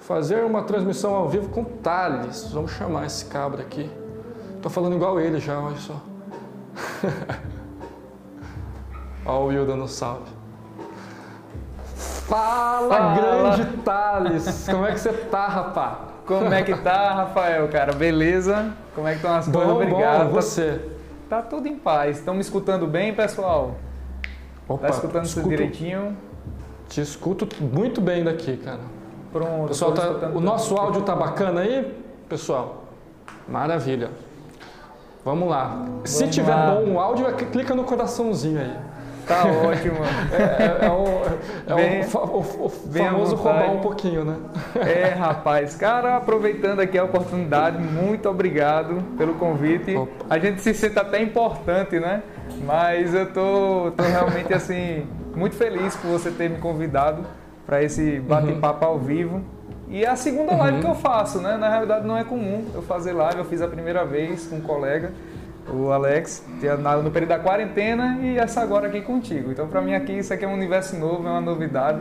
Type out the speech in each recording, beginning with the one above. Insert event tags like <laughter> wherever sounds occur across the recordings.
fazer uma transmissão ao vivo com Thales. Vamos chamar esse cabra aqui. Tô falando igual ele já, olha só. <laughs> Olha o Will dando salve. Fala, Fala. grande Thales! Como é que você tá, rapá? Como é que tá, Rafael, cara? Beleza? Como é que estão as coisas? Bom, Obrigado. bom, você. Tá, tá tudo em paz. Estão me escutando bem, pessoal? Opa, Tá escutando tudo escuto- direitinho? Te escuto muito bem daqui, cara. Pronto. Pessoal, tá- o nosso áudio tá bacana aí, pessoal? Maravilha. Vamos lá. Se Vamos tiver lá. bom o áudio, é clica no coraçãozinho aí. Tá <laughs> ótimo. É, é- é o, é Bem- o o- famoso roubar um pouquinho, né? É, rapaz. Cara, aproveitando aqui a oportunidade, muito obrigado pelo convite. Opa. A gente se sente até importante, né? Mas eu tô, tô realmente, assim, muito feliz por você ter me convidado para esse bate-papo ao vivo. E é a segunda live que eu faço, né? Na realidade não é comum eu fazer live. Eu fiz a primeira vez com um colega, o Alex, tinha na- no período da quarentena e essa agora aqui contigo. Então, para mim aqui isso aqui é um universo novo, é uma novidade.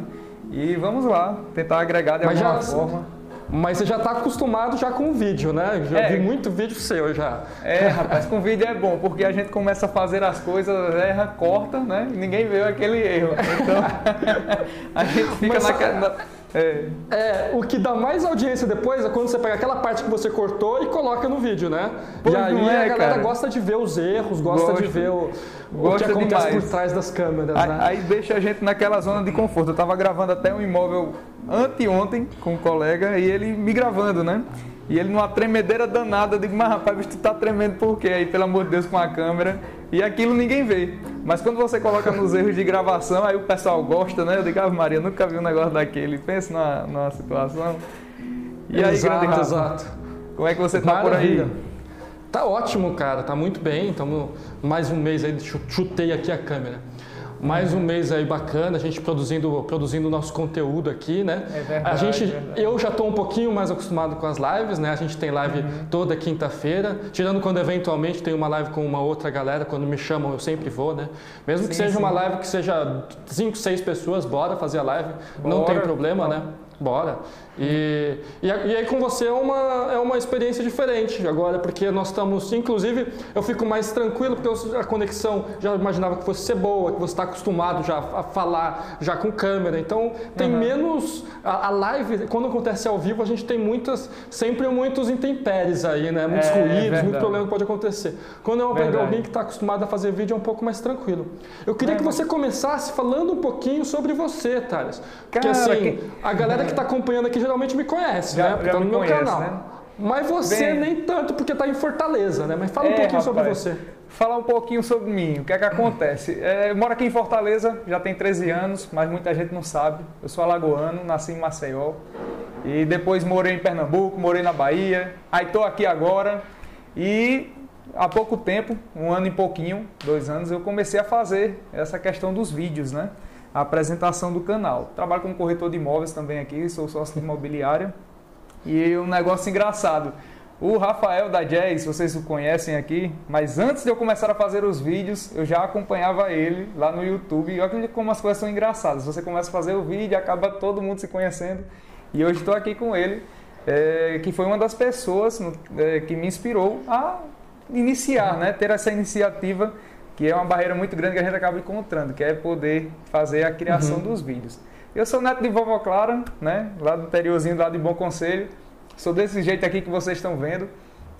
E vamos lá, tentar agregar de Mas alguma já- forma. Mas você já tá acostumado já com o vídeo, né? Já É. vi muito vídeo seu já. É, rapaz, com vídeo é bom, porque a gente começa a fazer as coisas, erra, corta, né? E ninguém vê aquele erro. Então, <laughs> a gente fica Mas- naquela. É, É, o que dá mais audiência depois é quando você pega aquela parte que você cortou e coloca no vídeo, né? Pois e aí é, a galera cara. gosta de ver os erros, gosta de Gosta. ver o, o que acontece demais. por trás das câmeras, aí, né? aí deixa a gente naquela zona de conforto. Eu tava gravando até um imóvel anteontem com um colega e ele me gravando, né? E ele numa tremedeira danada, eu digo, mas rapaz, tu tá tremendo por quê? Aí, pelo amor de Deus, com a câmera. E aquilo ninguém vê. Mas quando você coloca nos erros de gravação, aí o pessoal gosta, né? Eu digo, Ave Maria, nunca vi um negócio daquele. Pensa numa, numa situação. E aí, exato, grande exato. como é que você tá por Maravilha. aí? Tá ótimo, cara. Tá muito bem. Então, mais um mês aí, chu- chutei aqui a câmera. Mais um mês aí bacana, a gente produzindo produzindo nosso conteúdo aqui, né? É verdade, a gente, verdade. eu já estou um pouquinho mais acostumado com as lives, né? A gente tem live Uhum. toda quinta-feira, tirando quando eventualmente tem uma live com uma outra galera, quando me chamam eu sempre vou, né? Mesmo que Sim, seja sim. uma live que seja cinco, seis pessoas, bora fazer a live, não Bora. tem problema, né? Bora. E, e, e aí com você é uma, é uma experiência diferente agora, porque nós estamos, inclusive, eu fico mais tranquilo, porque a conexão já imaginava que fosse ser boa, que você está acostumado já a falar já com câmera, então tem Uhum. menos, a, a live, quando acontece ao vivo, a gente tem muitas, sempre muitos intempéries aí, né? Muitos É, ruídos, verdade. muito problema que pode acontecer. Quando Verdade. alguém que está acostumado a fazer vídeo, é um pouco mais tranquilo. Eu queria É, que mas- você começasse falando um pouquinho sobre você, Thales. Porque Cara, assim, que- a galera que está <laughs> acompanhando aqui geralmente me conhece, Já- né? Porque tá no me meu conhece, canal. né? Mas você Bem- nem tanto, porque está em Fortaleza, né? Mas fala um É, pouquinho sobre rapaz. você. Falar um pouquinho sobre mim, o que é que acontece? É, eu moro aqui em Fortaleza, já tem 13 anos, mas muita gente não sabe. Eu sou alagoano, nasci em Maceió. E depois morei em Pernambuco, morei na Bahia. Aí estou aqui agora. E há pouco tempo, um ano e pouquinho, dois anos, eu comecei a fazer essa questão dos vídeos, né? A apresentação do canal. Trabalho como corretor de imóveis também aqui, sou sócio de imobiliária. E um negócio engraçado. O Rafael da Jazz, vocês o conhecem aqui, mas antes de eu começar a fazer os vídeos, eu já acompanhava ele lá no YouTube. E olha como as coisas são engraçadas. Você começa a fazer o vídeo, acaba todo mundo se conhecendo. E hoje estou aqui com ele, é, que foi uma das pessoas no- é, que me inspirou a iniciar, né? Ter essa iniciativa, que é uma barreira muito grande que a gente acaba encontrando, que é poder fazer a criação Uhum. dos vídeos. Eu sou neto de vovó Clara, né? Lá do interiorzinho, lá de Bom Conselho. Sou desse jeito aqui que vocês estão vendo.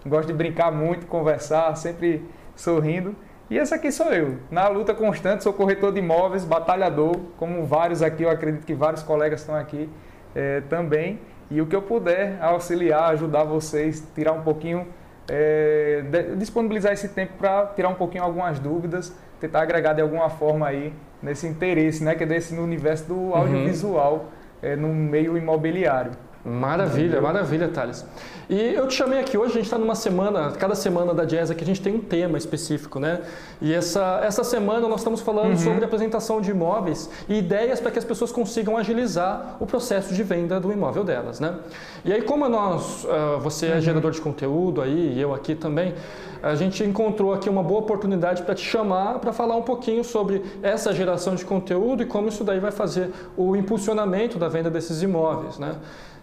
Gosto de brincar muito, conversar, sempre sorrindo. E esse aqui sou eu. Na luta constante, sou corretor de imóveis, batalhador, como vários aqui, eu acredito que vários colegas estão aqui eh, também. E o que eu puder auxiliar, ajudar vocês, tirar um pouquinho, de- disponibilizar esse tempo para tirar um pouquinho algumas dúvidas, tentar agregar de alguma forma aí nesse interesse, né, que é desse no universo do audiovisual, eh, no meio imobiliário. Maravilha, maravilha, Thales. E eu te chamei aqui hoje, a gente está numa semana, cada semana da Jazz aqui a gente tem um tema específico, né? E essa, essa semana nós estamos falando sobre apresentação de imóveis e ideias para que as pessoas consigam agilizar o processo de venda do imóvel delas, né? E aí, como nós, ah, você é gerador de conteúdo aí, e eu aqui também, a gente encontrou aqui uma boa oportunidade para te chamar para falar um pouquinho sobre essa geração de conteúdo e como isso daí vai fazer o impulsionamento da venda desses imóveis, né?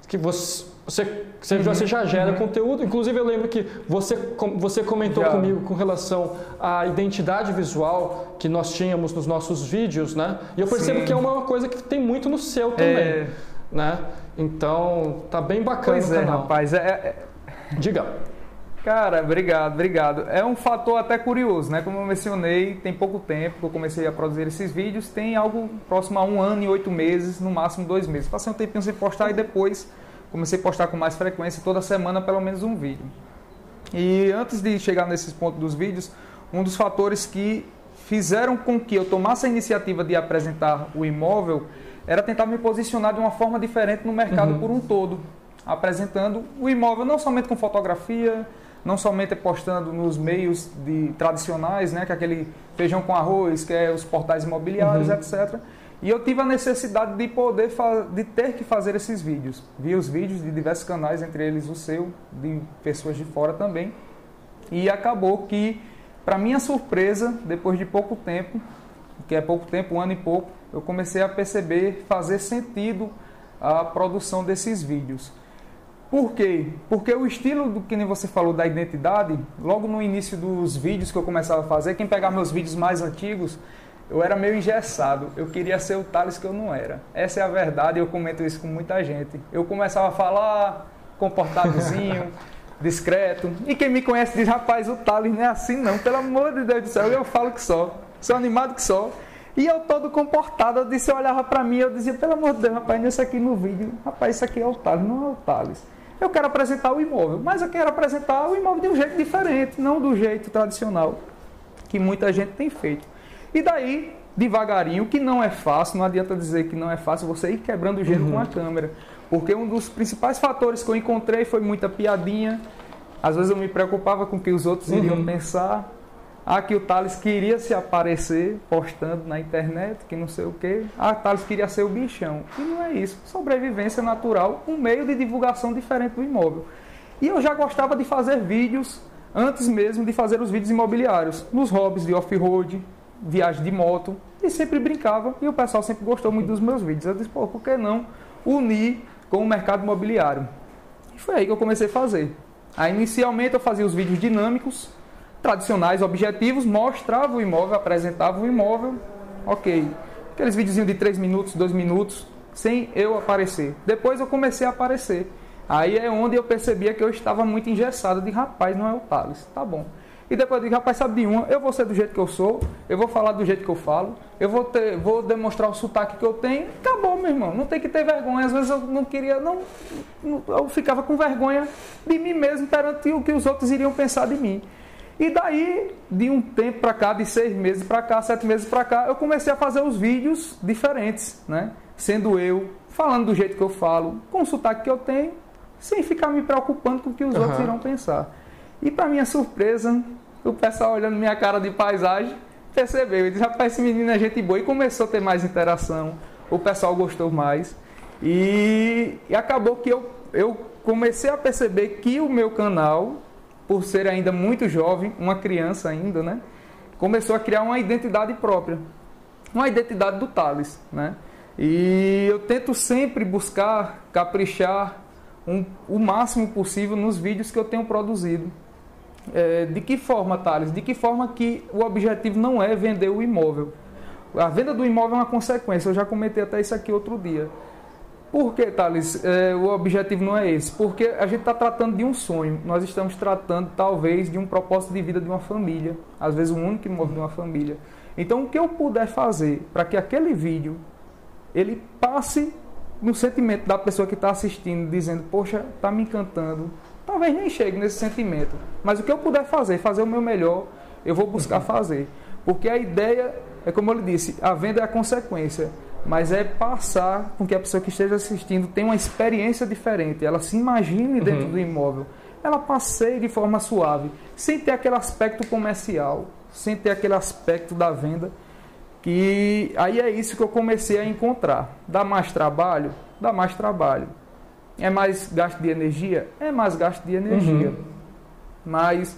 Que você, você, você, uhum, já gera uhum. conteúdo. Inclusive, eu lembro que você, você comentou já. comigo com relação à identidade visual que nós tínhamos nos nossos vídeos, né? E eu percebo Sim. que é uma coisa que tem muito no seu também, é... né? Então, tá bem bacana pois o é, canal. É, rapaz. É, é... Diga. Cara, obrigado, obrigado. É um fator até curioso, né? Como eu mencionei, tem pouco tempo que eu comecei a produzir esses vídeos, tem algo próximo a um ano e oito meses, no máximo dois meses. Passei um tempinho sem postar e depois comecei a postar com mais frequência, toda semana pelo menos um vídeo. E antes de chegar nesses pontos dos vídeos, um dos fatores que fizeram com que eu tomasse a iniciativa de apresentar o imóvel era tentar me posicionar de uma forma diferente no mercado uhum. por um todo, apresentando o imóvel não somente com fotografia, não somente postando nos meios de, tradicionais, né, que é aquele feijão com arroz, que é os portais imobiliários, uhum. etc. E eu tive a necessidade de poder de ter que fazer esses vídeos. Vi os vídeos de diversos canais, entre eles o seu, de pessoas de fora também. E acabou que, para minha surpresa, depois de pouco tempo, que é pouco tempo, um ano e pouco, eu comecei a perceber fazer sentido a produção desses vídeos. Por quê? Porque o estilo do que nem você falou da identidade, logo no início dos vídeos que eu começava a fazer, quem pegar meus vídeos mais antigos, eu era meio engessado. Eu queria ser o Thales que eu não era. Essa é a verdade, eu comento isso com muita gente. Eu começava a falar comportadozinho, <laughs> discreto. E quem me conhece diz, rapaz, o Thales não é assim não. Pelo amor de Deus do céu, eu falo que só. Sou animado que só. E eu todo comportado, eu disse, eu olhava para mim, eu dizia, pelo amor de Deus, rapaz, isso aqui no vídeo, rapaz, isso aqui é o Thales, não é o Thales. Eu quero apresentar o imóvel, mas eu quero apresentar o imóvel de um jeito diferente, não do jeito tradicional que muita gente tem feito. E daí, devagarinho, que não é fácil, não adianta dizer que não é fácil você ir quebrando o gelo uhum. com a câmera. Porque um dos principais fatores que eu encontrei foi muita piadinha. Às vezes eu me preocupava com o que os outros uhum. iriam pensar. Ah, que o Thales queria se aparecer postando na internet, que não sei o quê. Ah, Thales queria ser o bichão. E não é isso. Sobrevivência natural, um meio de divulgação diferente do imóvel. E eu já gostava de fazer vídeos antes mesmo de fazer os vídeos imobiliários, nos hobbies de off-road, viagem de moto, e sempre brincava. E o pessoal sempre gostou muito dos meus vídeos. Eu disse, pô, por que não unir com o mercado imobiliário? E foi aí que eu comecei a fazer. Aí, inicialmente, eu fazia os vídeos dinâmicos, tradicionais, objetivos, mostrava o imóvel, apresentava o imóvel, ok. Aqueles videozinhos de 3 minutos, 2 minutos, sem eu aparecer. Depois eu comecei a aparecer. Aí é onde eu percebia que eu estava muito engessado de rapaz, não é o Thales. Tá bom. E depois eu digo, rapaz, sabe de uma, eu vou ser do jeito que eu sou, eu vou falar do jeito que eu falo, eu vou, ter, vou demonstrar o sotaque que eu tenho, acabou, meu irmão. Não tem que ter vergonha. Às vezes eu não queria, não, eu ficava com vergonha de mim mesmo perante o que os outros iriam pensar de mim. E daí, de um tempo para cá, de seis meses para cá, sete meses para cá, eu comecei a fazer os vídeos diferentes, né? Sendo eu, falando do jeito que eu falo, com o sotaque que eu tenho, sem ficar me preocupando com o que os uhum. outros irão pensar. E para minha surpresa, o pessoal olhando minha cara de paisagem, percebeu. E disse, rapaz, esse menino é gente boa. E começou a ter mais interação. O pessoal gostou mais. E, e acabou que eu, eu comecei a perceber que o meu canal por ser ainda muito jovem, uma criança ainda, né? Começou a criar uma identidade própria, uma identidade do Thales, né? E eu tento sempre buscar caprichar um, o máximo possível nos vídeos que eu tenho produzido. É, de que forma, Thales? De que forma que o objetivo não é vender o imóvel? A venda do imóvel é uma consequência, eu já comentei até isso aqui outro dia. Por que, Thales, é, o objetivo não é esse? Porque a gente está tratando de um sonho. Nós estamos tratando, talvez, de um propósito de vida de uma família. Às vezes, o único que move de uma família. Então, o que eu puder fazer para que aquele vídeo ele passe no sentimento da pessoa que está assistindo, dizendo, poxa, está me encantando. Talvez nem chegue nesse sentimento. Mas o que eu puder fazer, fazer o meu melhor, eu vou buscar fazer. Porque a ideia, é como eu lhe disse, a venda é a consequência mas é passar com que a pessoa que esteja assistindo tenha uma experiência diferente, ela se imagine dentro uhum. do imóvel, ela passeie de forma suave, sem ter aquele aspecto comercial, sem ter aquele aspecto da venda, que aí é isso que eu comecei a encontrar. Dá mais trabalho? Dá mais trabalho. É mais gasto de energia? É mais gasto de energia. Uhum. Mas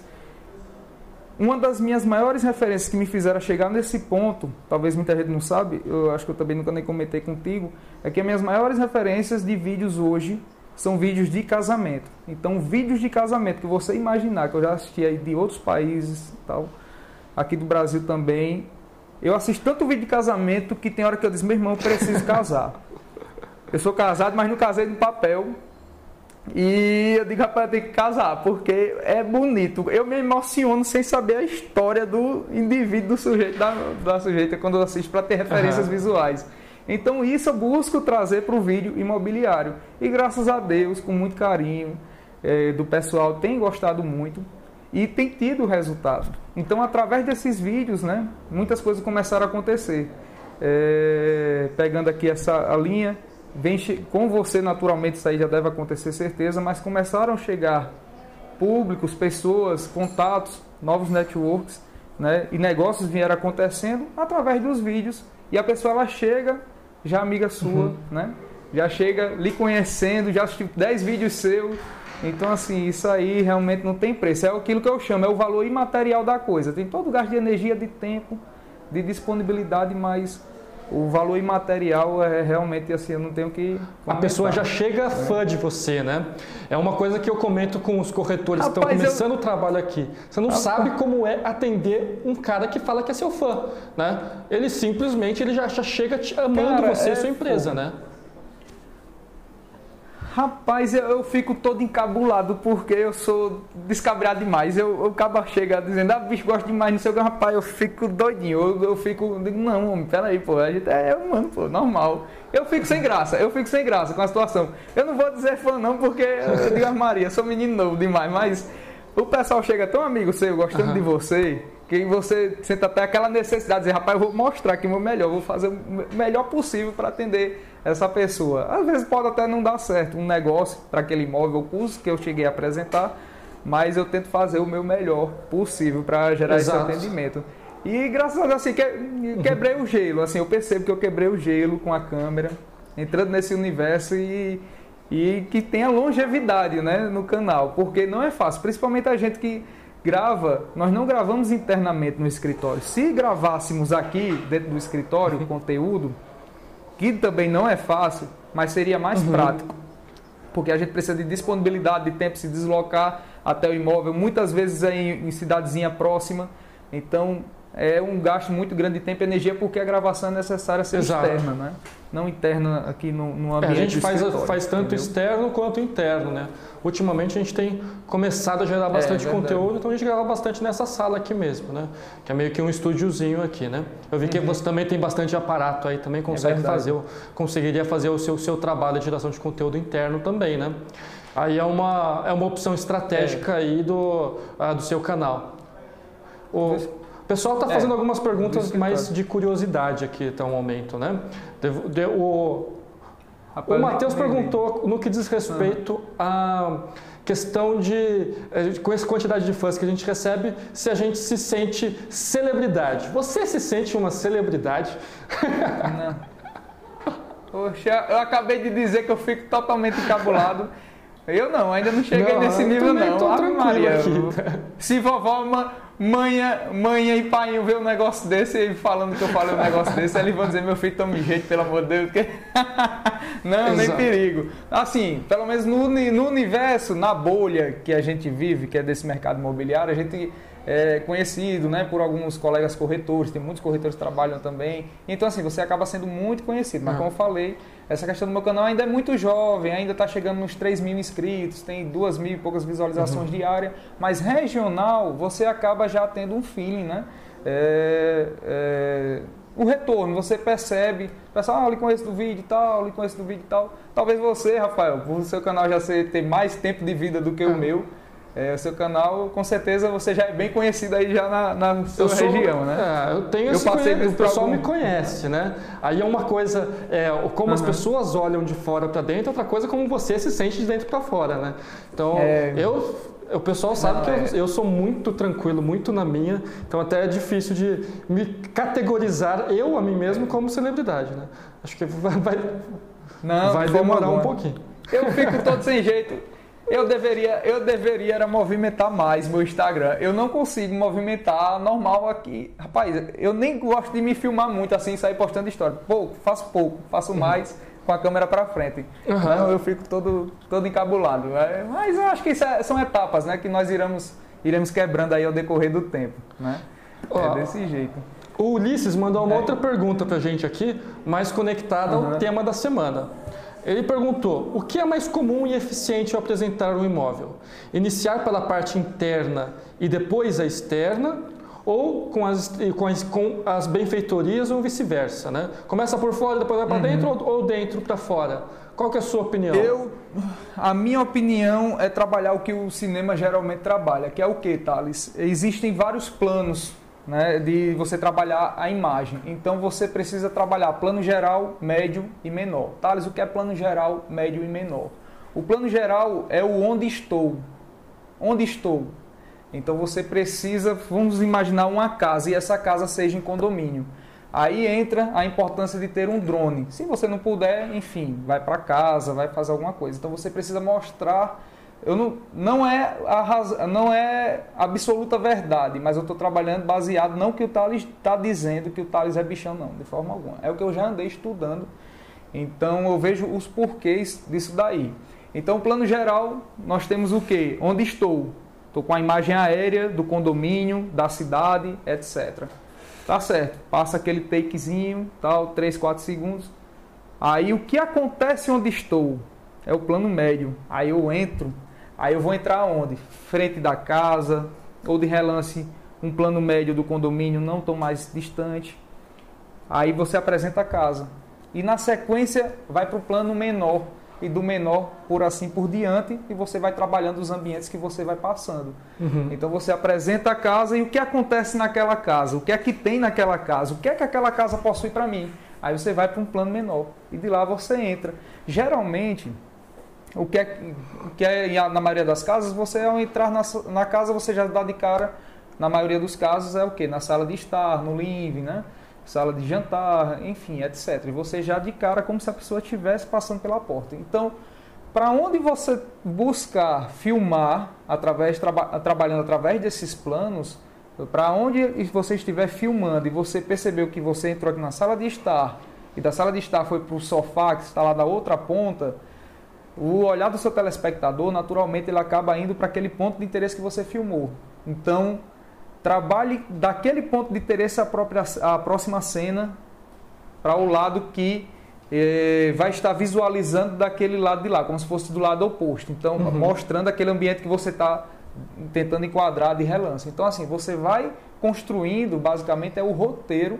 uma das minhas maiores referências que me fizeram chegar nesse ponto, talvez muita gente não sabe, eu acho que eu também nunca nem comentei contigo, é que as minhas maiores referências de vídeos hoje são vídeos de casamento. Então, vídeos de casamento que você imaginar, que eu já assisti aí de outros países tal, aqui do Brasil também. Eu assisto tanto vídeo de casamento que tem hora que eu digo, meu irmão, eu preciso casar. Eu sou casado, mas não casei no papel. E eu digo, rapaz, eu tenho que casar, porque é bonito. Eu me emociono sem saber a história do indivíduo, do sujeito, da, da sujeita, quando eu assisto para ter referências uhum. visuais. Então isso eu busco trazer para o vídeo imobiliário. E graças a Deus, com muito carinho é, do pessoal, tem gostado muito e tem tido resultado. Então através desses vídeos, né, muitas coisas começaram a acontecer. É, pegando aqui essa linha, vem com você naturalmente isso aí já deve acontecer certeza, mas começaram a chegar públicos, pessoas, contatos, novos networks, né, e negócios vieram acontecendo através dos vídeos e a pessoa ela chega já amiga sua, uhum. né? Já chega lhe conhecendo, já assistiu 10 vídeos seus. Então, assim, isso aí realmente não tem preço. É aquilo que eu chamo, é o valor imaterial da coisa. Tem todo o gasto de energia, de tempo, de disponibilidade, mas o valor imaterial é realmente assim, eu não tenho que. Comentar. A pessoa já chega fã de você, né? É uma coisa que eu comento com os corretores Rapaz, que estão começando eu... o trabalho aqui. Você não Rapaz. sabe como é atender um cara que fala que é seu fã, né? Ele simplesmente ele já, chega te amando cara, você e sua empresa, pô. né? Rapaz, eu, eu, fico todo encabulado porque eu sou descabrado demais. Eu, eu acabo chega dizendo, ah, bicho, gosto demais, não sei o que, rapaz, eu fico doidinho. Eu, eu fico, digo, não, homem, peraí, pô, a gente é humano, pô, normal. Eu fico sem graça, eu fico sem graça com a situação. Eu não vou dizer fã, não, porque eu digo, Maria, sou menino novo demais, mas o pessoal chega tão amigo seu, gostando uhum. de você, que você sente até aquela necessidade de dizer, rapaz, eu vou mostrar aqui o meu melhor, vou fazer o melhor possível para atender essa pessoa. Às vezes pode até não dar certo um negócio para aquele imóvel, o custo que eu cheguei a apresentar, mas eu tento fazer o meu melhor possível para gerar Exato. esse atendimento. E graças a Deus, assim, que, quebrei o gelo, assim, eu percebo que eu quebrei o gelo com a câmera, entrando nesse universo e, e que tenha longevidade né, no canal, porque não é fácil, principalmente a gente que grava, nós não gravamos internamente no escritório. Se gravássemos aqui dentro do escritório o conteúdo, que também não é fácil, mas seria mais uhum. prático. Porque a gente precisa de disponibilidade de tempo se deslocar até o imóvel, muitas vezes é em, em cidadezinha próxima. Então, é um gasto muito grande de tempo e energia porque a gravação é necessária ser Exato. externa, né? Não interna aqui no, no ambiente. É, a gente faz, faz tanto entendeu? externo quanto interno, né? Ultimamente a gente tem começado a gerar é, bastante é, conteúdo, então a gente grava bastante nessa sala aqui mesmo, né? Que é meio que um estúdiozinho aqui, né? Eu vi uhum. que você também tem bastante aparato aí, também consegue é fazer, conseguiria fazer o seu, seu trabalho de geração de conteúdo interno também, né? Aí é uma, é uma opção estratégica é. aí do, uh, do seu canal. O, o pessoal está é, fazendo é, algumas perguntas mais de curiosidade aqui até o momento, né? De, de, o o Matheus perguntou no que diz respeito à questão de, eh, com essa quantidade de fãs que a gente recebe, se a gente se sente celebridade. Você se sente uma celebridade? Não. Poxa, eu acabei de dizer que eu fico totalmente encabulado. <laughs> Eu não, ainda não cheguei não, nesse nível não. Tô Ave Maria. Aqui. Se vovó uma manha, manha e pai ver um negócio desse e falando que eu falei um negócio desse, eles vão dizer, meu filho, tome jeito, pelo amor de Deus. Que... <laughs> não, Exato. nem perigo. Assim, pelo menos no, no universo, na bolha que a gente vive, que é desse mercado imobiliário, a gente é conhecido né, por alguns colegas corretores, tem muitos corretores que trabalham também. Então, assim, você acaba sendo muito conhecido. Mas, como eu falei, essa questão do meu canal ainda é muito jovem, ainda está chegando nos 3 mil inscritos, tem 2 mil e poucas visualizações uhum. diárias, mas regional você acaba já tendo um feeling, né? É, é, o retorno, você percebe, pessoal, ah, lhe conheço do vídeo e tal, lhe conheço do vídeo e tal. Talvez você, Rafael, por seu canal já ser, ter mais tempo de vida do que o meu, é, o seu canal, com certeza você já é bem conhecido aí já na, na sua sou, região, né? É, eu tenho eu esse passei o pessoal algum... me conhece, né? Aí é uma coisa, é, como uhum. as pessoas olham de fora para dentro, outra coisa como você se sente de dentro para fora, né? Então, é... eu o pessoal sabe Não, que eu, é. eu, sou muito tranquilo, muito na minha, então até é difícil de me categorizar eu a mim mesmo como celebridade, né? Acho que vai, <laughs> vai, Não, vai demorar um pouquinho. Eu fico todo sem jeito. Eu deveria, eu deveria era movimentar mais meu Instagram. Eu não consigo movimentar normal aqui. Rapaz, eu nem gosto de me filmar muito assim, sair postando história. Pouco, faço pouco, faço uhum. mais com a câmera para frente. Uhum. Então eu fico todo, todo encabulado. É, mas eu acho que é, são etapas né, que nós iremos, iremos quebrando aí ao decorrer do tempo. Né? É desse jeito. O Ulisses mandou uma é. outra pergunta para a gente aqui, mais conectada uhum. ao tema da semana. Ele perguntou: o que é mais comum e eficiente ao apresentar um imóvel? Iniciar pela parte interna e depois a externa, ou com as, com as, com as benfeitorias ou vice-versa, né? Começa por fora, depois vai para uhum. dentro ou, ou dentro para fora? Qual que é a sua opinião? Eu, a minha opinião é trabalhar o que o cinema geralmente trabalha, que é o que, Thales? Existem vários planos né, de você trabalhar a imagem. Então você precisa trabalhar plano geral, médio e menor. Thales, o que é plano geral, médio e menor? O plano geral é o onde estou. Onde estou? Então você precisa, vamos imaginar uma casa e essa casa seja em condomínio. Aí entra a importância de ter um drone. Se você não puder, enfim, vai para casa, vai fazer alguma coisa. Então você precisa mostrar. Eu não, não, é a não é absoluta verdade, mas eu estou trabalhando baseado não que o Thales está dizendo que o Thales é bichão, não, de forma alguma. É o que eu já andei estudando. Então eu vejo os porquês disso daí. Então, plano geral, nós temos o que? Onde estou? Estou com a imagem aérea do condomínio, da cidade, etc. Tá certo. Passa aquele takezinho, tal, 3, 4 segundos. Aí o que acontece onde estou? É o plano médio. Aí eu entro. Aí eu vou entrar onde? Frente da casa, ou de relance, um plano médio do condomínio não tão mais distante. Aí você apresenta a casa. E na sequência vai para o plano menor, e do menor por assim por diante e você vai trabalhando os ambientes que você vai passando. Uhum. Então você apresenta a casa e o que acontece naquela casa, o que é que tem naquela casa, o que é que aquela casa possui para mim. Aí você vai para um plano menor e de lá você entra. Geralmente, o que é, que é na maioria das casas, você ao entrar na, na casa você já dá de cara, na maioria dos casos é o que? Na sala de estar, no living, né? sala de jantar, enfim, etc. E você já de cara como se a pessoa estivesse passando pela porta. Então, para onde você buscar filmar através traba trabalhando através desses planos, para onde você estiver filmando e você percebeu que você entrou aqui na sala de estar e da sala de estar foi para o sofá que está lá da outra ponta, o olhar do seu telespectador, naturalmente, ele acaba indo para aquele ponto de interesse que você filmou. Então, trabalhe daquele ponto de interesse a, própria, a próxima cena para o lado que eh, vai estar visualizando daquele lado de lá, como se fosse do lado oposto. Então, uhum. mostrando aquele ambiente que você está tentando enquadrar de relance. Então, assim, você vai construindo, basicamente, é o roteiro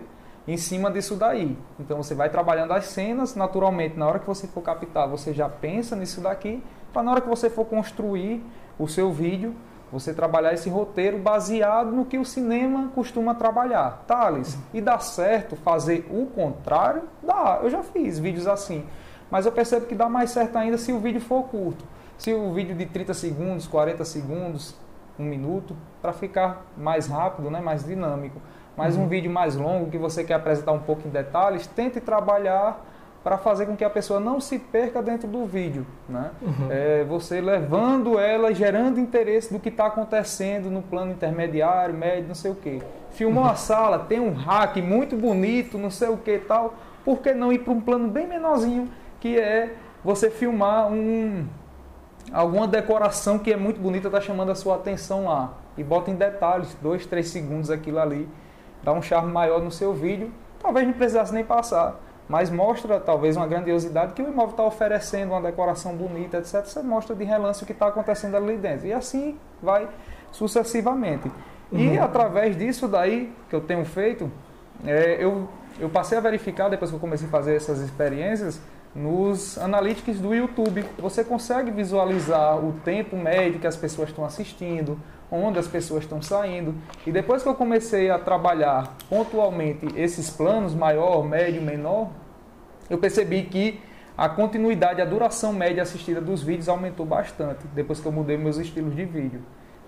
em cima disso daí. Então, você vai trabalhando as cenas, naturalmente, na hora que você for captar, você já pensa nisso daqui, para na hora que você for construir o seu vídeo, você trabalhar esse roteiro baseado no que o cinema costuma trabalhar. Thales, e dá certo fazer o contrário? Dá, eu já fiz vídeos assim. Mas eu percebo que dá mais certo ainda se o vídeo for curto. Se o vídeo de 30 segundos, 40 segundos, um minuto, para ficar mais rápido, né, mais dinâmico. Mas uhum. um vídeo mais longo que você quer apresentar um pouco em detalhes, tente trabalhar para fazer com que a pessoa não se perca dentro do vídeo. Né? Uhum. É, você levando ela, gerando interesse do que está acontecendo no plano intermediário, médio, não sei o quê. Filmou uhum. a sala, tem um hack muito bonito, não sei o que tal. Por que não ir para um plano bem menorzinho, que é você filmar um, alguma decoração que é muito bonita, está chamando a sua atenção lá. E bota em detalhes, dois, três segundos aquilo ali. Dá um charme maior no seu vídeo. Talvez não precisasse nem passar mas mostra talvez uma grandiosidade que o imóvel está oferecendo, uma decoração bonita, etc. Você mostra de relance o que está acontecendo ali dentro. E assim vai sucessivamente. Uhum. E através disso daí que eu tenho feito, é, eu, eu passei a verificar, depois que eu comecei a fazer essas experiências, nos analytics do YouTube. Você consegue visualizar o tempo médio que as pessoas estão assistindo, onde as pessoas estão saindo. E depois que eu comecei a trabalhar pontualmente esses planos, maior, médio, menor, eu percebi que a continuidade, a duração média assistida dos vídeos aumentou bastante, depois que eu mudei meus estilos de vídeo.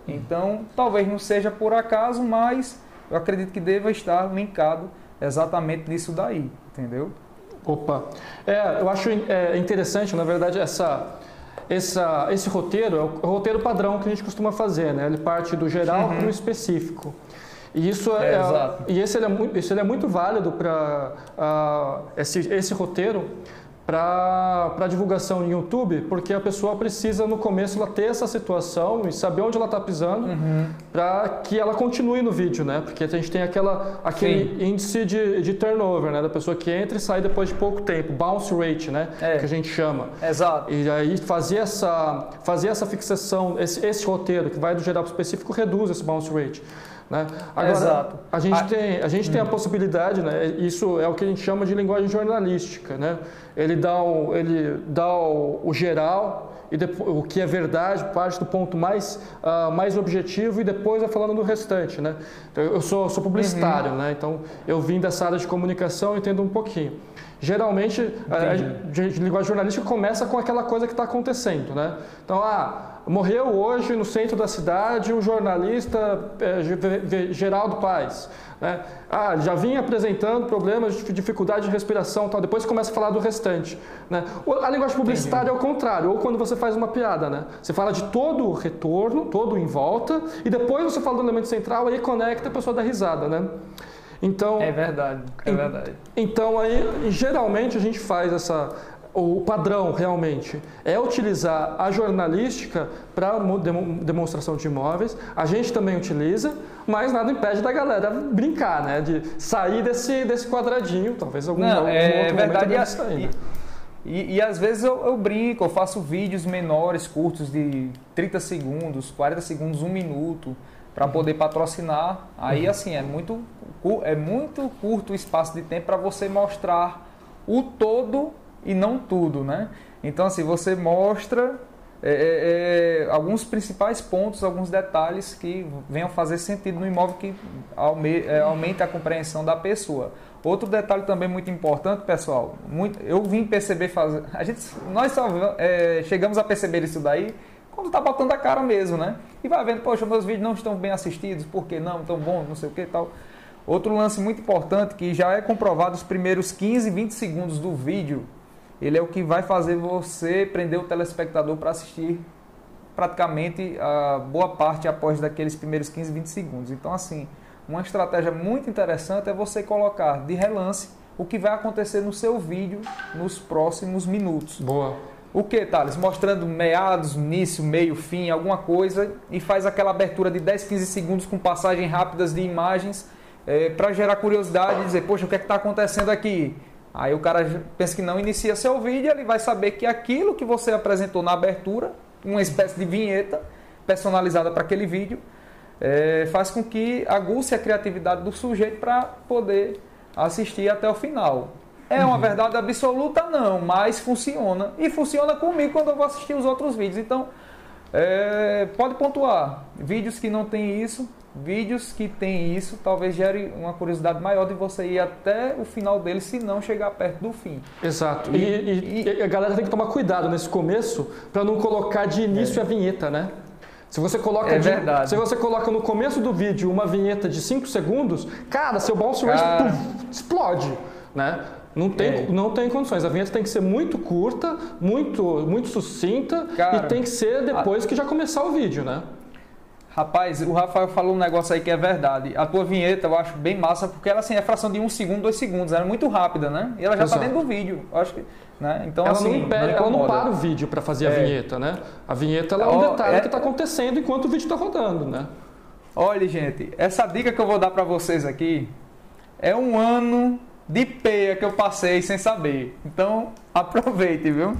Então, talvez não seja por acaso, mas eu acredito que deva estar linkado exatamente nisso daí, entendeu? Opa, é, eu acho é, interessante, na verdade, essa essa, esse roteiro é o, roteiro padrão que a gente costuma fazer, né? Ele parte do geral uhum. para o específico. E isso é, é e esse ele é muito, isso ele é muito válido para uh, esse, esse roteiro para divulgação em YouTube, porque a pessoa precisa no começo ela ter essa situação e saber onde ela está pisando uhum. para que ela continue no vídeo, né? Porque a gente tem aquela, aquele Sim. índice de, de turnover, né? Da pessoa que entra e sai depois de pouco tempo, bounce rate, né? É. Que a gente chama. Exato. E aí fazer essa, fazer essa fixação, esse, esse roteiro que vai do geral específico reduz esse bounce rate. Né? Agora, Exato. a gente, a... tem, a, gente hum. tem a possibilidade, né? isso é o que a gente chama de linguagem jornalística. Né? Ele dá o, ele dá o, o geral, e depois, o que é verdade, parte do ponto mais, uh, mais objetivo e depois vai falando do restante. Né? Então, eu sou, sou publicitário, uhum. né? então eu vim dessa área de comunicação e entendo um pouquinho. Geralmente, a, a, a, linguagem jornalística começa com aquela coisa que está acontecendo. Né? Então, ah, Morreu hoje no centro da cidade o jornalista é, Geraldo Paes. Né? Ah, já vinha apresentando problemas de dificuldade de respiração tal. Depois começa a falar do restante. Né? A linguagem publicitária Entendi. é o contrário, ou quando você faz uma piada. Né? Você fala de todo o retorno, todo em volta, e depois você fala do elemento central, aí conecta a pessoa dá risada. Né? Então, é verdade, é verdade. Então aí geralmente a gente faz essa o padrão realmente é utilizar a jornalística para demonstração de imóveis. A gente também utiliza, mas nada impede da galera brincar, né? De sair desse, desse quadradinho, talvez algum, Não, algum é, outro verdade, momento sair, né? E, e, às vezes eu, eu, brinco, eu faço vídeos menores, curtos de 30 segundos, 40 segundos, um minuto, para uhum. poder patrocinar. Aí uhum. assim, é muito, é muito curto o espaço de tempo para você mostrar o todo e não tudo, né? Então, assim, você mostra é, é, é, alguns principais pontos, alguns detalhes que venham fazer sentido no imóvel que aume, é, aumente a compreensão da pessoa. Outro detalhe também muito importante, pessoal, muito, eu vim perceber fazer, a gente, nós só é, chegamos a perceber isso daí quando está botando a cara mesmo, né? E vai vendo, poxa, meus vídeos não estão bem assistidos, por que não, tão bom, não sei o que tal. Outro lance muito importante que já é comprovado os primeiros 15, 20 segundos do vídeo ele é o que vai fazer você prender o telespectador para assistir praticamente a boa parte após daqueles primeiros 15, 20 segundos. Então, assim, uma estratégia muito interessante é você colocar de relance o que vai acontecer no seu vídeo nos próximos minutos. Boa. O que, Thales? Mostrando meados, início, meio, fim, alguma coisa e faz aquela abertura de 10, 15 segundos com passagens rápidas de imagens é, para gerar curiosidade e dizer, poxa, o que é está acontecendo aqui? Aí o cara pensa que não inicia seu vídeo, ele vai saber que aquilo que você apresentou na abertura, uma espécie de vinheta personalizada para aquele vídeo, é, faz com que aguce a criatividade do sujeito para poder assistir até o final. É uma uhum. verdade absoluta? Não, mas funciona. E funciona comigo quando eu vou assistir os outros vídeos. Então, é, pode pontuar. Vídeos que não tem isso, vídeos que tem isso talvez gere uma curiosidade maior de você ir até o final dele se não chegar perto do fim. Exato. E, e, e a galera tem que tomar cuidado nesse começo para não colocar de início é. a vinheta, né? Se você coloca é de, verdade. se você coloca no começo do vídeo uma vinheta de 5 segundos, cara, seu bounce rate cara... explode, né? Não tem, é. não tem condições. A vinheta tem que ser muito curta, muito, muito sucinta cara, e tem que ser depois a... que já começar o vídeo, né? Rapaz, o Rafael falou um negócio aí que é verdade. A tua vinheta eu acho bem massa, porque ela assim, é fração de um segundo, dois segundos. Ela é muito rápida, né? E ela já está dentro do vídeo. Eu acho que, né? Então, ela assim, não impede, ela não para o vídeo para fazer é. a vinheta, né? A vinheta é um detalhe é... que está acontecendo enquanto o vídeo está rodando, né? Olha, gente, essa dica que eu vou dar para vocês aqui é um ano de peia que eu passei sem saber. Então, <laughs> aproveite, viu?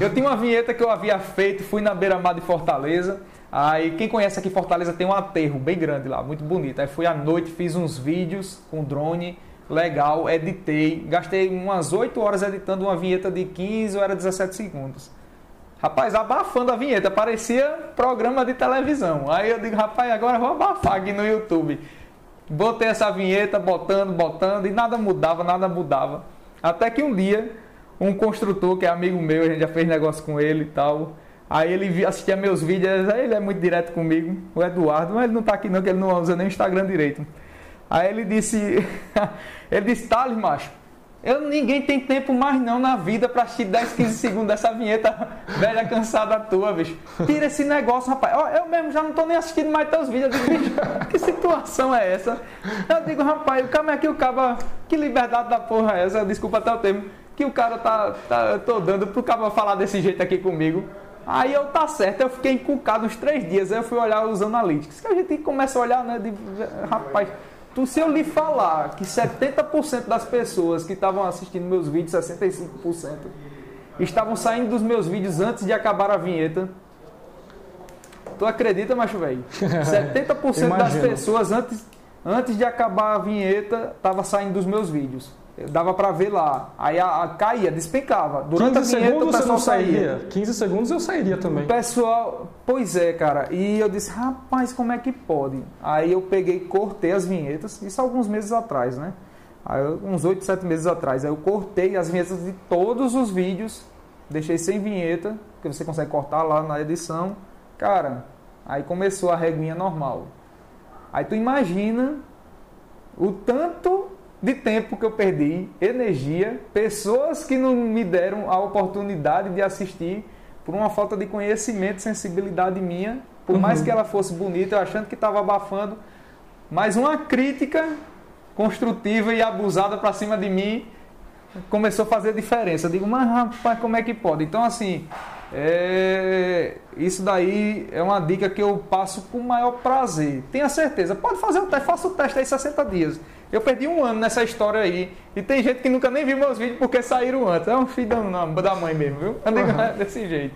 Eu tinha uma vinheta que eu havia feito, fui na beira-mar de Fortaleza. Aí quem conhece aqui Fortaleza tem um aterro bem grande lá, muito bonito. Aí fui à noite, fiz uns vídeos com drone, legal, editei, gastei umas 8 horas editando uma vinheta de 15 ou era 17 segundos. Rapaz, abafando a vinheta, parecia programa de televisão. Aí eu digo, rapaz, agora vou abafar aqui no YouTube. Botei essa vinheta, botando, botando, e nada mudava, nada mudava. Até que um dia, um construtor que é amigo meu, a gente já fez negócio com ele e tal, Aí ele assistia meus vídeos, aí ele é muito direto comigo, o Eduardo, mas ele não está aqui não, que ele não usa nem o Instagram direito. Aí ele disse, <laughs> ele disse, Thales, macho, eu, ninguém tem tempo mais não na vida para assistir 10, 15 segundos dessa vinheta <laughs> velha cansada tua, bicho. Tira esse negócio, rapaz. Eu mesmo já não tô nem assistindo mais teus vídeos. Eu digo, que situação é essa? Eu digo, rapaz, o cara aqui, o cabo, que liberdade da porra é essa? Desculpa até o termo que o cara tá, tá tô dando pro cara falar desse jeito aqui comigo. Aí eu tá certo, eu fiquei encucado uns três dias, aí eu fui olhar os analytics. Que a gente começa a olhar, né? De, rapaz, tu, se eu lhe falar que 70% das pessoas que estavam assistindo meus vídeos, 65%, estavam saindo dos meus vídeos antes de acabar a vinheta. Tu acredita, macho velho? <laughs> 70% das pessoas antes, antes de acabar a vinheta tava saindo dos meus vídeos dava para ver lá. Aí a, a, caía, despencava. Durante 15 a vinheta, segundos o pessoal você não saía. 15 segundos eu sairia também. O pessoal, pois é, cara. E eu disse, rapaz, como é que pode? Aí eu peguei, cortei as vinhetas, isso alguns meses atrás, né? Aí, uns 8, 7 meses atrás. Aí eu cortei as vinhetas de todos os vídeos, deixei sem vinheta, que você consegue cortar lá na edição. Cara, aí começou a reguinha normal. Aí tu imagina o tanto de tempo que eu perdi, energia, pessoas que não me deram a oportunidade de assistir por uma falta de conhecimento, sensibilidade minha, por uhum. mais que ela fosse bonita, eu achando que estava abafando, mas uma crítica construtiva e abusada para cima de mim começou a fazer diferença. Eu digo, mas rapaz, como é que pode? Então, assim, é... isso daí é uma dica que eu passo com o maior prazer. Tenha certeza, pode fazer o teste, faça o teste aí 60 dias. Eu perdi um ano nessa história aí. E tem gente que nunca nem viu meus vídeos porque saíram antes. É um filho da mãe mesmo, viu? Uhum. <laughs> Desse jeito.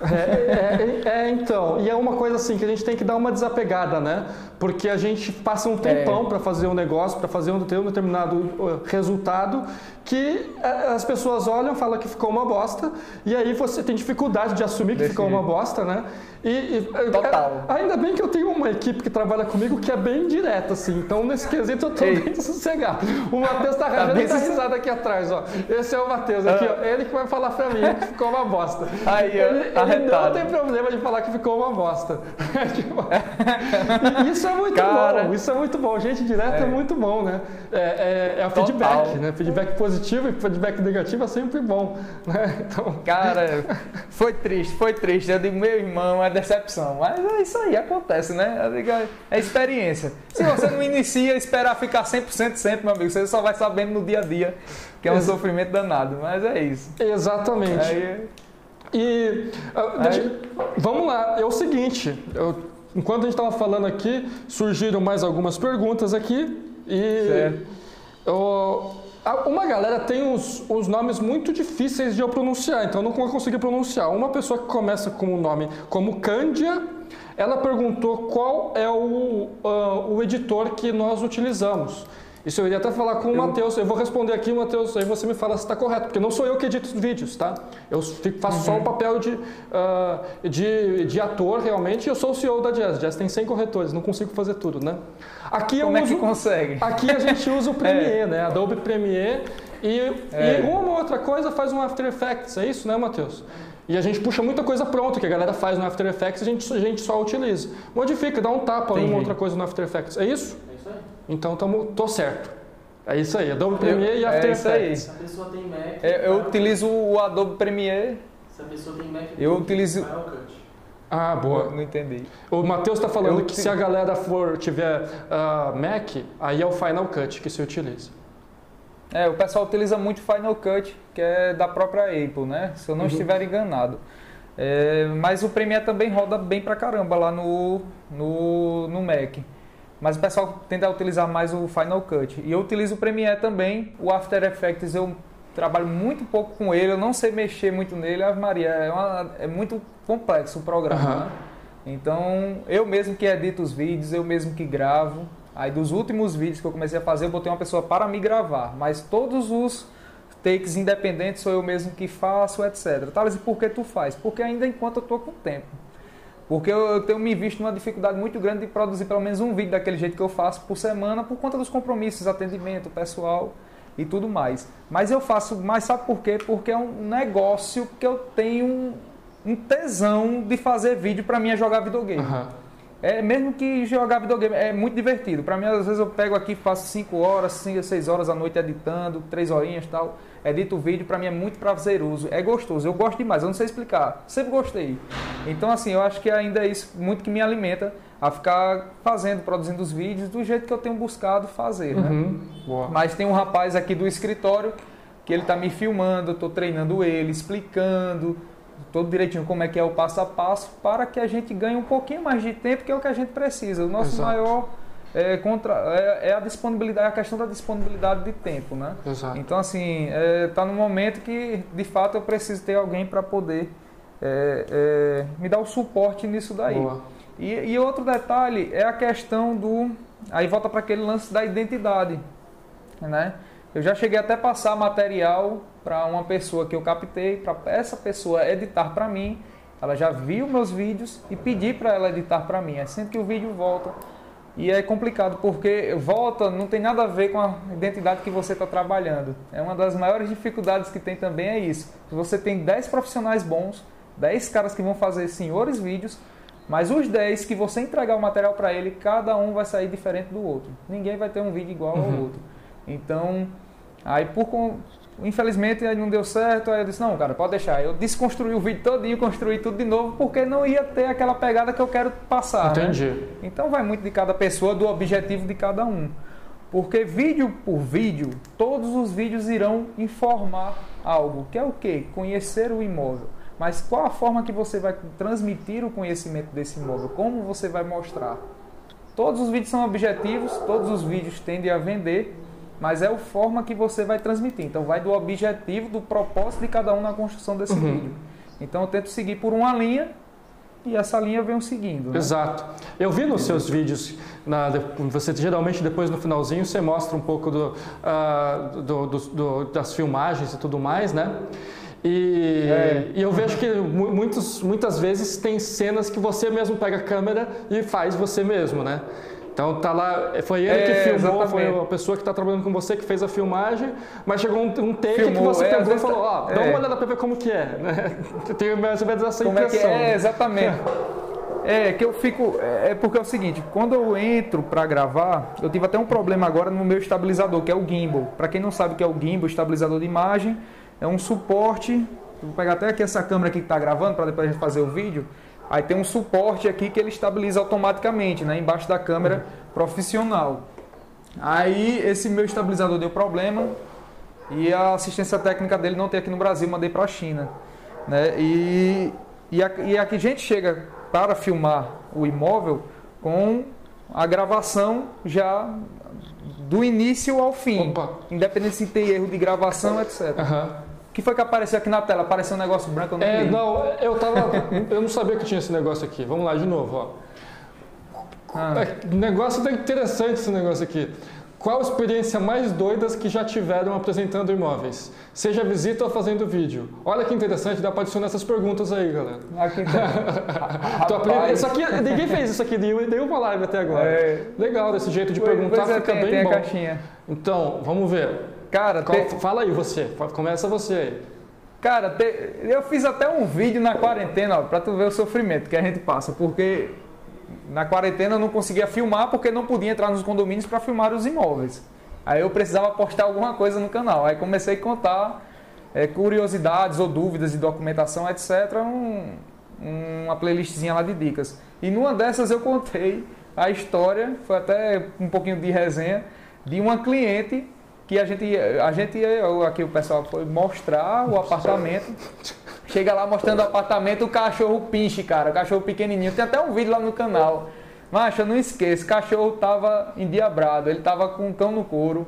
É, é, é, então, e é uma coisa assim que a gente tem que dar uma desapegada, né? Porque a gente passa um tempão é. para fazer um negócio, para fazer um, ter um determinado uh, resultado que uh, as pessoas olham, falam que ficou uma bosta, e aí você tem dificuldade de assumir que ficou uma bosta, né? E, Total. É, ainda bem que eu tenho uma equipe que trabalha comigo que é bem direta, assim. Então, nesse quesito, eu tô Ei. bem sossegado. O Matheus tá, tá bem tá risado aqui atrás, ó. Esse é o Matheus aqui, ah. ó. Ele que vai falar pra mim que ficou uma bosta. Aí, ele, ele não tem problema de falar que ficou uma bosta. <laughs> Isso é muito Cara. bom, isso é muito bom. Gente direta é, é muito bom, né? É, é, é o feedback, né? Feedback positivo e feedback negativo é sempre bom. Né? Então... Cara, <laughs> foi triste, foi triste. Eu digo, meu irmão, é decepção. Mas é isso aí, acontece, né? É experiência. Se você não inicia, esperar ficar 100% sempre, meu amigo, você só vai sabendo no dia a dia, que é um Ex sofrimento danado. Mas é isso. Exatamente. Aí... E uh, deixa, aí... vamos lá, é o seguinte, eu, enquanto a gente estava falando aqui, surgiram mais algumas perguntas aqui e eu, uma galera tem os, os nomes muito difíceis de eu pronunciar, então eu não vou conseguir pronunciar. Uma pessoa que começa com o nome como Cândia, ela perguntou qual é o, uh, o editor que nós utilizamos. Isso eu iria até falar com o Matheus. Eu vou responder aqui, Matheus, aí você me fala se está correto, porque não sou eu que edito os vídeos, tá? Eu fico, faço uhum. só o papel de, uh, de, de, ator, realmente, e eu sou o CEO da Jazz. Jazz tem 100 corretores, não consigo fazer tudo, né? Aqui Como eu uso, é que consegue? Aqui a gente usa o <laughs> Premiere, é. né? Adobe Premiere. E, é. e uma ou outra coisa faz um After Effects, é isso, né, Matheus? E a gente puxa muita coisa pronta que a galera faz no After Effects e a gente, a gente só utiliza. Modifica, dá um tapa, uma outra coisa no After Effects. É isso? Então tamo, tô certo. É isso aí, Adobe Premiere eu, e After é Effects. Se a pessoa tem Mac. Eu, eu utilizo o Adobe Premiere. Se a pessoa tem Mac, eu utilizo. Final Cut. Ah, boa. Não entendi. O Matheus está falando eu que se a galera for tiver uh, Mac, aí é o Final Cut que se utiliza. É, o pessoal utiliza muito Final Cut, que é da própria Apple, né? Se eu não uhum. estiver enganado. É, mas o Premiere também roda bem pra caramba lá no, no, no Mac. Mas o pessoal tenta utilizar mais o Final Cut. E eu utilizo o Premiere também. O After Effects eu trabalho muito pouco com ele, eu não sei mexer muito nele. A Maria, é, uma, é muito complexo o programa. Uhum. Né? Então, eu mesmo que edito os vídeos, eu mesmo que gravo. Aí dos últimos vídeos que eu comecei a fazer, eu botei uma pessoa para me gravar. Mas todos os takes independentes sou eu mesmo que faço, etc. Thales, e por que tu faz? Porque ainda enquanto eu estou com tempo. Porque eu, tenho me visto numa dificuldade muito grande de produzir pelo menos um vídeo daquele jeito que eu faço por semana, por conta dos compromissos, atendimento pessoal e tudo mais. Mas eu faço, mas sabe por quê? Porque é um negócio que eu tenho um, tesão de fazer vídeo para mim é jogar videogame. Uhum. É mesmo que jogar videogame é muito divertido. Para mim, às vezes eu pego aqui, faço 5 horas, 5 6 horas à noite editando, 3 horinhas e tal edito o vídeo, para mim é muito prazeroso, é gostoso, eu gosto demais, eu não sei explicar, sempre gostei. Então, assim, eu acho que ainda é isso muito que me alimenta a ficar fazendo, produzindo os vídeos do jeito que eu tenho buscado fazer, né? Uhum. Mas tem um rapaz aqui do escritório que ele está me filmando, eu estou treinando ele, explicando todo direitinho como é que é o passo a passo, para que a gente ganhe um pouquinho mais de tempo, que é o que a gente precisa. O nosso Exato. maior é, contra, é, é, a disponibilidade, a questão da disponibilidade de tempo, né? Exato. Então, assim, está é, tá no momento que, de fato, eu preciso ter alguém para poder é, é, me dar o suporte nisso daí. E, e, outro detalhe é a questão do... Aí volta para aquele lance da identidade, né? Eu já cheguei até passar material para uma pessoa que eu captei, para essa pessoa editar para mim. Ela já viu meus vídeos e pedi para ela editar para mim. É sempre que o vídeo volta e é complicado porque volta não tem nada a ver com a identidade que você está trabalhando. É uma das maiores dificuldades que tem também é isso. Você tem 10 profissionais bons, 10 caras que vão fazer senhores vídeos, mas os 10 que você entregar o material para ele, cada um vai sair diferente do outro. Ninguém vai ter um vídeo igual uhum. ao outro. Então, aí por Infelizmente aí não deu certo, aí eu disse, não, cara, pode deixar. Eu desconstruí o vídeo todinho, construí tudo de novo, porque não ia ter aquela pegada que eu quero passar. Né? Entendi. Né? Então vai muito de cada pessoa, do objetivo de cada um. Porque vídeo por vídeo, todos os vídeos irão informar algo, que é o quê? Conhecer o imóvel. Mas qual a forma que você vai transmitir o conhecimento desse imóvel? Como você vai mostrar? Todos os vídeos são objetivos, todos os vídeos tendem a vender, mas é a forma que você vai transmitir. Então, vai do objetivo, do propósito de cada um na construção desse uhum. vídeo. Então, eu tento seguir por uma linha e essa linha vem seguindo. Né? Exato. Eu vi nos seus vídeos, na, você geralmente depois no finalzinho você mostra um pouco do, uh, do, do, das filmagens e tudo mais, né? E, é. e, eu vejo que muitos, muitas vezes tem cenas que você mesmo pega a câmera e faz você mesmo, né? Então tá lá, foi ele é, que filmou, exatamente. foi a pessoa que está trabalhando com você que fez a filmagem, mas chegou um, um take Filmou, que você é, pegou e falou, ó, oh, dá uma é. olhada para ver como que é, né? <laughs> Tem mais ou menos essa como impressão. É, que é, exatamente. É, que eu fico. É, é porque é o seguinte, quando eu entro para gravar, eu tive até um problema agora no meu estabilizador, que é o gimbal. Para quem não sabe o que é o gimbal, estabilizador de imagem, é um suporte. Vou pegar até aqui essa câmera aqui que está gravando para depois a gente fazer o vídeo. Aí tem um suporte aqui que ele estabiliza automaticamente, né, embaixo da câmera profissional. Aí esse meu estabilizador deu problema e a assistência técnica dele não tem aqui no Brasil, mandei para a China, né? E e a, e a gente chega para filmar o imóvel com a gravação já do início ao fim, Opa. independente se tem erro de gravação, etc. Uhum que foi que apareceu aqui na tela? Apareceu um negócio branco, eu não É, não, eu tava. eu não sabia que tinha esse negócio aqui. Vamos lá de novo, ó. Ah. É, negócio tá interessante esse negócio aqui. Qual a experiência mais doidas que já tiveram apresentando imóveis? Seja visita ou fazendo vídeo. Olha que interessante, dá para adicionar essas perguntas aí, galera. Aqui <laughs> tá. isso aqui, ninguém fez isso aqui, nenhuma live até agora. É. Legal, desse jeito de perguntar é, fica tem, bem tem bom. Então, vamos ver. Cara, Qual, te... fala aí você, começa você aí. Cara, te... eu fiz até um vídeo na quarentena, para tu ver o sofrimento que a gente passa, porque na quarentena eu não conseguia filmar porque não podia entrar nos condomínios para filmar os imóveis. Aí eu precisava postar alguma coisa no canal. Aí comecei a contar é, curiosidades ou dúvidas de documentação, etc. Um, uma playlistzinha lá de dicas. E numa dessas eu contei a história, foi até um pouquinho de resenha, de uma cliente que a gente, a gente aqui o pessoal foi mostrar o apartamento. Chega lá mostrando o apartamento, o cachorro pinche, cara, o cachorro pequenininho. Tem até um vídeo lá no canal. Mas eu não esqueço, o cachorro tava endiabrado, ele tava com um cão no couro.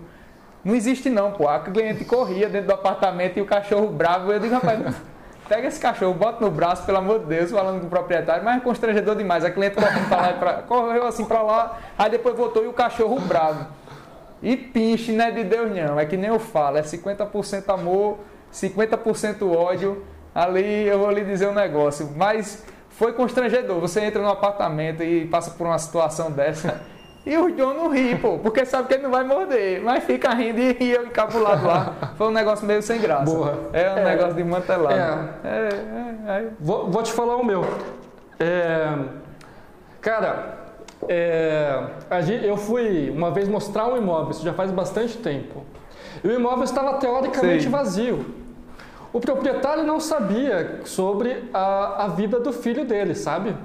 Não existe não, pô. A cliente corria dentro do apartamento e o cachorro bravo. Eu digo, rapaz, pega esse cachorro, bota no braço, pelo amor de Deus, falando com o proprietário, mas é constrangedor demais. A cliente pra lá correu assim pra lá, aí depois voltou e o cachorro bravo. E pinche não é de Deus não, é que nem eu falo, é 50% amor, 50% ódio. Ali eu vou lhe dizer um negócio, mas foi constrangedor. Você entra no apartamento e passa por uma situação dessa e o John não ri, pô, porque sabe que ele não vai morder, mas fica rindo e eu encabulado lá. Foi um negócio meio sem graça. Boa. É um é, negócio de mantelado. É. É, é, é. vou, vou, te falar o meu. É, cara, é, eu fui uma vez mostrar um imóvel, isso já faz bastante tempo. E o imóvel estava teoricamente Sim. vazio. O proprietário não sabia sobre a, a vida do filho dele, sabe?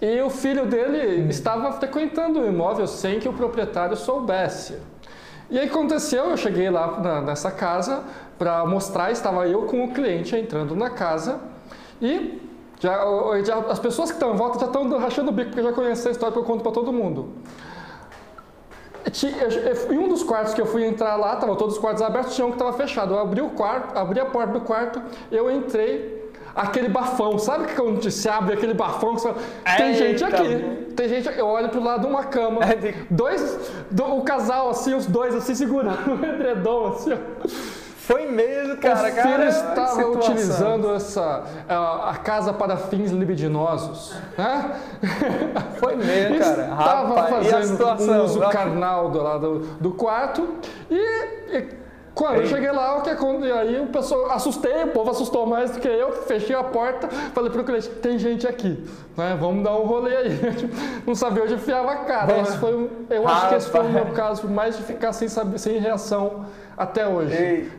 E o filho dele hum. estava frequentando o imóvel sem que o proprietário soubesse. E aí aconteceu, eu cheguei lá na, nessa casa para mostrar, estava eu com o cliente entrando na casa e já, já as pessoas que estão em volta já estão rachando o bico, porque já conhecem a história que eu conto para todo mundo. Em um dos quartos que eu fui entrar lá, estavam todos os quartos abertos, tinha um que estava fechado. Eu abri o quarto, abri a porta do quarto, eu entrei, aquele bafão. Sabe que quando se abre aquele bafão, você fala, tem gente aqui. Tem gente, eu olho pro lado de uma cama, é dois, do, o casal assim, os dois assim segurando <laughs> o edredom assim, ó. Foi mesmo, cara. O filho cara, estava utilizando essa a, a, casa para fins libidinosos. Né? <laughs> Foi mesmo, cara. Estava fazendo um uso carnal do, lá do, do quarto e, e quando Ei. eu cheguei lá, o que aconteceu? Aí o pessoal assustei, o povo assustou mais do que eu, fechei a porta, falei pro cliente, tem gente aqui, né? Vamos dar um rolê aí. <laughs> Não sabia onde enfiava a cara. Esse foi, eu Rapaz. acho que esse foi o meu caso mais de ficar sem, saber, sem reação até hoje.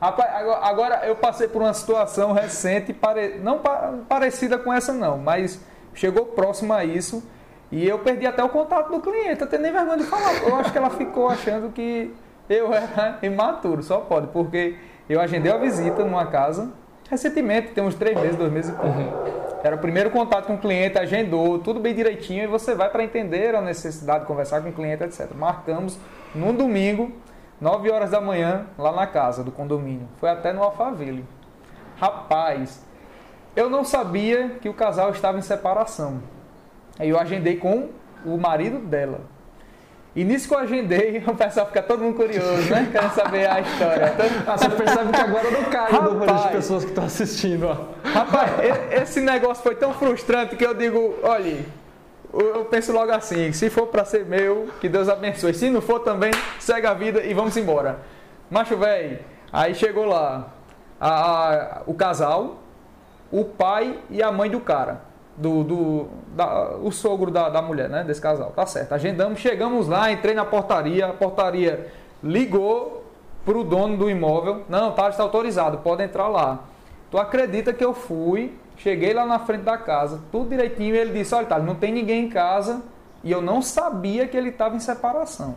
Rapaz, agora eu passei por uma situação recente, não parecida com essa não, mas chegou próximo a isso. E eu perdi até o contato do cliente, eu tenho nem vergonha de falar. Eu acho que ela ficou achando que eu era imaturo, só pode, porque eu agendei a visita numa casa recentemente, tem uns três meses, dois meses e pouco. Uhum. Era o primeiro contato com o cliente, agendou, tudo bem direitinho, e você vai para entender a necessidade de conversar com o cliente, etc. Marcamos no domingo, 9 horas da manhã, lá na casa do condomínio. Foi até no Alphaville. Rapaz, eu não sabia que o casal estava em separação. Aí eu agendei com o marido dela. E nisso que eu agendei, <laughs> o pessoal fica todo mundo curioso, né? Querendo saber a história. <laughs> Ah, você percebe que agora não cai no número de pessoas que estão assistindo. Ó. Rapaz, esse negócio foi tão frustrante que eu digo, olha, eu penso logo assim, se for para ser meu, que Deus abençoe. Se não for também, segue a vida e vamos embora. Macho velho, aí chegou lá a, a, o casal, o pai e a mãe do cara do, do da, o sogro da, da mulher, né? Desse casal. Tá certo. Agendamos, chegamos lá, entrei na portaria, a portaria ligou pro dono do imóvel. Não, tá, está autorizado, pode entrar lá. Tu acredita que eu fui, cheguei lá na frente da casa, tudo direitinho, e ele disse, olha, tá, não tem ninguém em casa, e eu não sabia que ele estava em separação.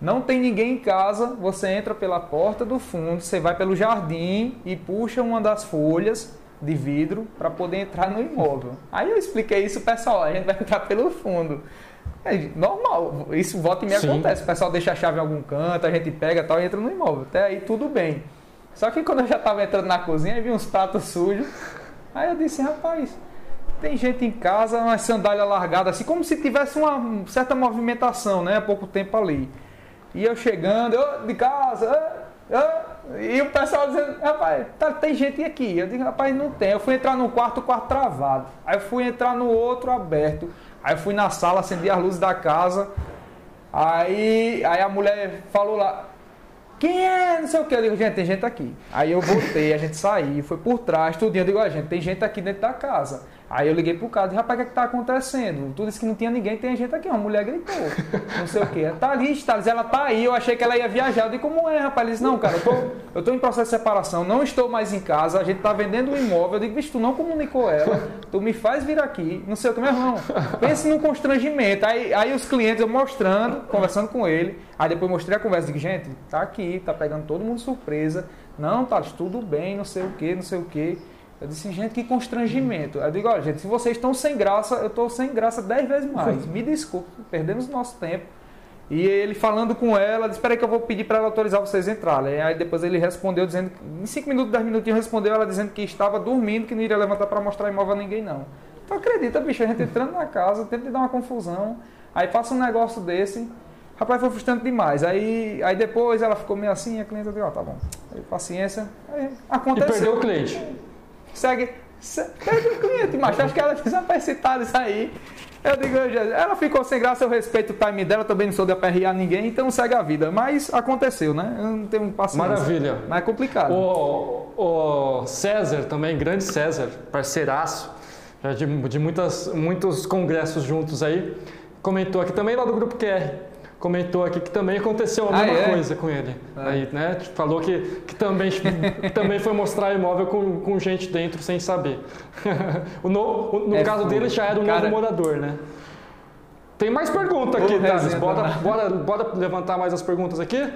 Não tem ninguém em casa, você entra pela porta do fundo, você vai pelo jardim e puxa uma das folhas de vidro para poder entrar no imóvel. Aí eu expliquei isso, pessoal, a gente vai entrar pelo fundo. É normal, isso volta e me acontece. O pessoal deixa a chave em algum canto, a gente pega tal e entra no imóvel. Até aí tudo bem. Só que quando eu já estava entrando na cozinha, vi uns pratos sujos. Aí eu disse, rapaz, tem gente em casa, uma sandália largada, assim, como se tivesse uma certa movimentação, né? Há pouco tempo ali. E eu chegando, eu de casa, e o pessoal dizendo, rapaz, tá, tem gente aqui. Eu digo, rapaz, não tem. Eu fui entrar no quarto, o quarto travado. Aí eu fui entrar no outro aberto. Aí eu fui na sala, acendi as luzes da casa. Aí, aí a mulher falou lá, quem é? Não sei o que. Eu digo, gente, tem gente aqui. Aí eu voltei, a gente saiu, foi por trás, tudinho. Eu digo, a gente, tem gente aqui dentro da casa. Aí eu liguei pro cara, rapaz, o que é que tá acontecendo? Tu disse que não tinha ninguém, tem gente aqui. Uma mulher gritou, não sei o que. Tá ali, Thales, ela tá aí, eu achei que ela ia viajar. Eu disse, como é, rapaz? Ele disse, não, cara, eu tô, eu tô em processo de separação, não estou mais em casa, a gente tá vendendo um imóvel. Eu digo, bicho, tu não comunicou ela, tu me faz vir aqui, não sei o que, meu irmão. Pense num constrangimento. Aí, aí os clientes, eu mostrando, conversando com ele, aí depois mostrei a conversa, digo, gente, tá aqui, tá pegando todo mundo surpresa. Não, Thales, tudo bem, não sei o que, não sei o que. Eu disse, gente, que constrangimento. Eu digo, olha, gente, se vocês estão sem graça, eu estou sem graça dez vezes mais. <laughs> Me desculpe, perdemos nosso tempo. E ele falando com ela, disse, espera aí que eu vou pedir para ela autorizar vocês entrarem. Aí depois ele respondeu dizendo, em cinco minutos, dez minutinhos, respondeu ela dizendo que estava dormindo, que não iria levantar para mostrar imóvel a ninguém, não. Então acredita, bicho, a gente entrando na casa, tenta dar uma confusão, aí passa um negócio desse, rapaz, foi frustrante demais. Aí, aí depois ela ficou meio assim, a cliente disse, ó, oh, tá bom, aí, paciência, aí aconteceu. E perdeu o cliente segue, perde o cliente, mas acho que ela precisa citar isso aí. Eu digo, ela ficou sem graça, eu respeito o time dela, também não sou de aperrear ninguém, então segue a vida. Mas aconteceu, né? Eu não tenho paciência. Maravilha. Mas é complicado. O, o César também, grande César, parceiraço, de, de muitas, muitos congressos juntos aí, comentou aqui também lá do Grupo QR comentou aqui que também aconteceu a ah, mesma é? coisa com ele. É. Aí, né? Falou que, que também, que também foi mostrar imóvel com, com gente dentro sem saber. <laughs> no no é caso dele já era um cara, novo morador, né? Tem mais pergunta aqui, Thales. Bora, bora, bora levantar mais as perguntas aqui?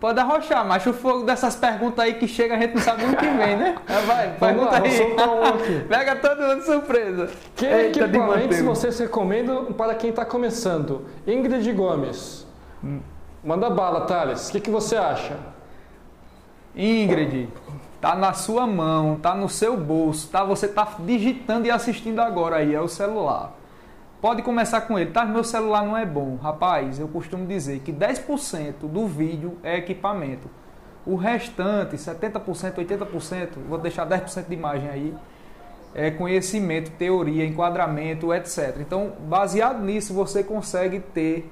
Pode arrochar, mas o fogo dessas perguntas aí que chega a gente não sabe o que vem, né? <laughs> Vai, pergunta lá, aí. <laughs> Pega todo mundo de surpresa. Que Eita, equipamentos vocês recomendam para quem está começando? Ingrid Gomes. Hum. Manda bala, Thales. O que, que você acha? Ingrid, tá na sua mão, tá no seu bolso, tá? Você tá digitando e assistindo agora aí, é o celular. Pode começar com ele, tá? Meu celular não é bom. Rapaz, eu costumo dizer que 10% do vídeo é equipamento. O restante, 70%, 80%, vou deixar 10% de imagem aí, é conhecimento, teoria, enquadramento, etc. Então, baseado nisso, você consegue ter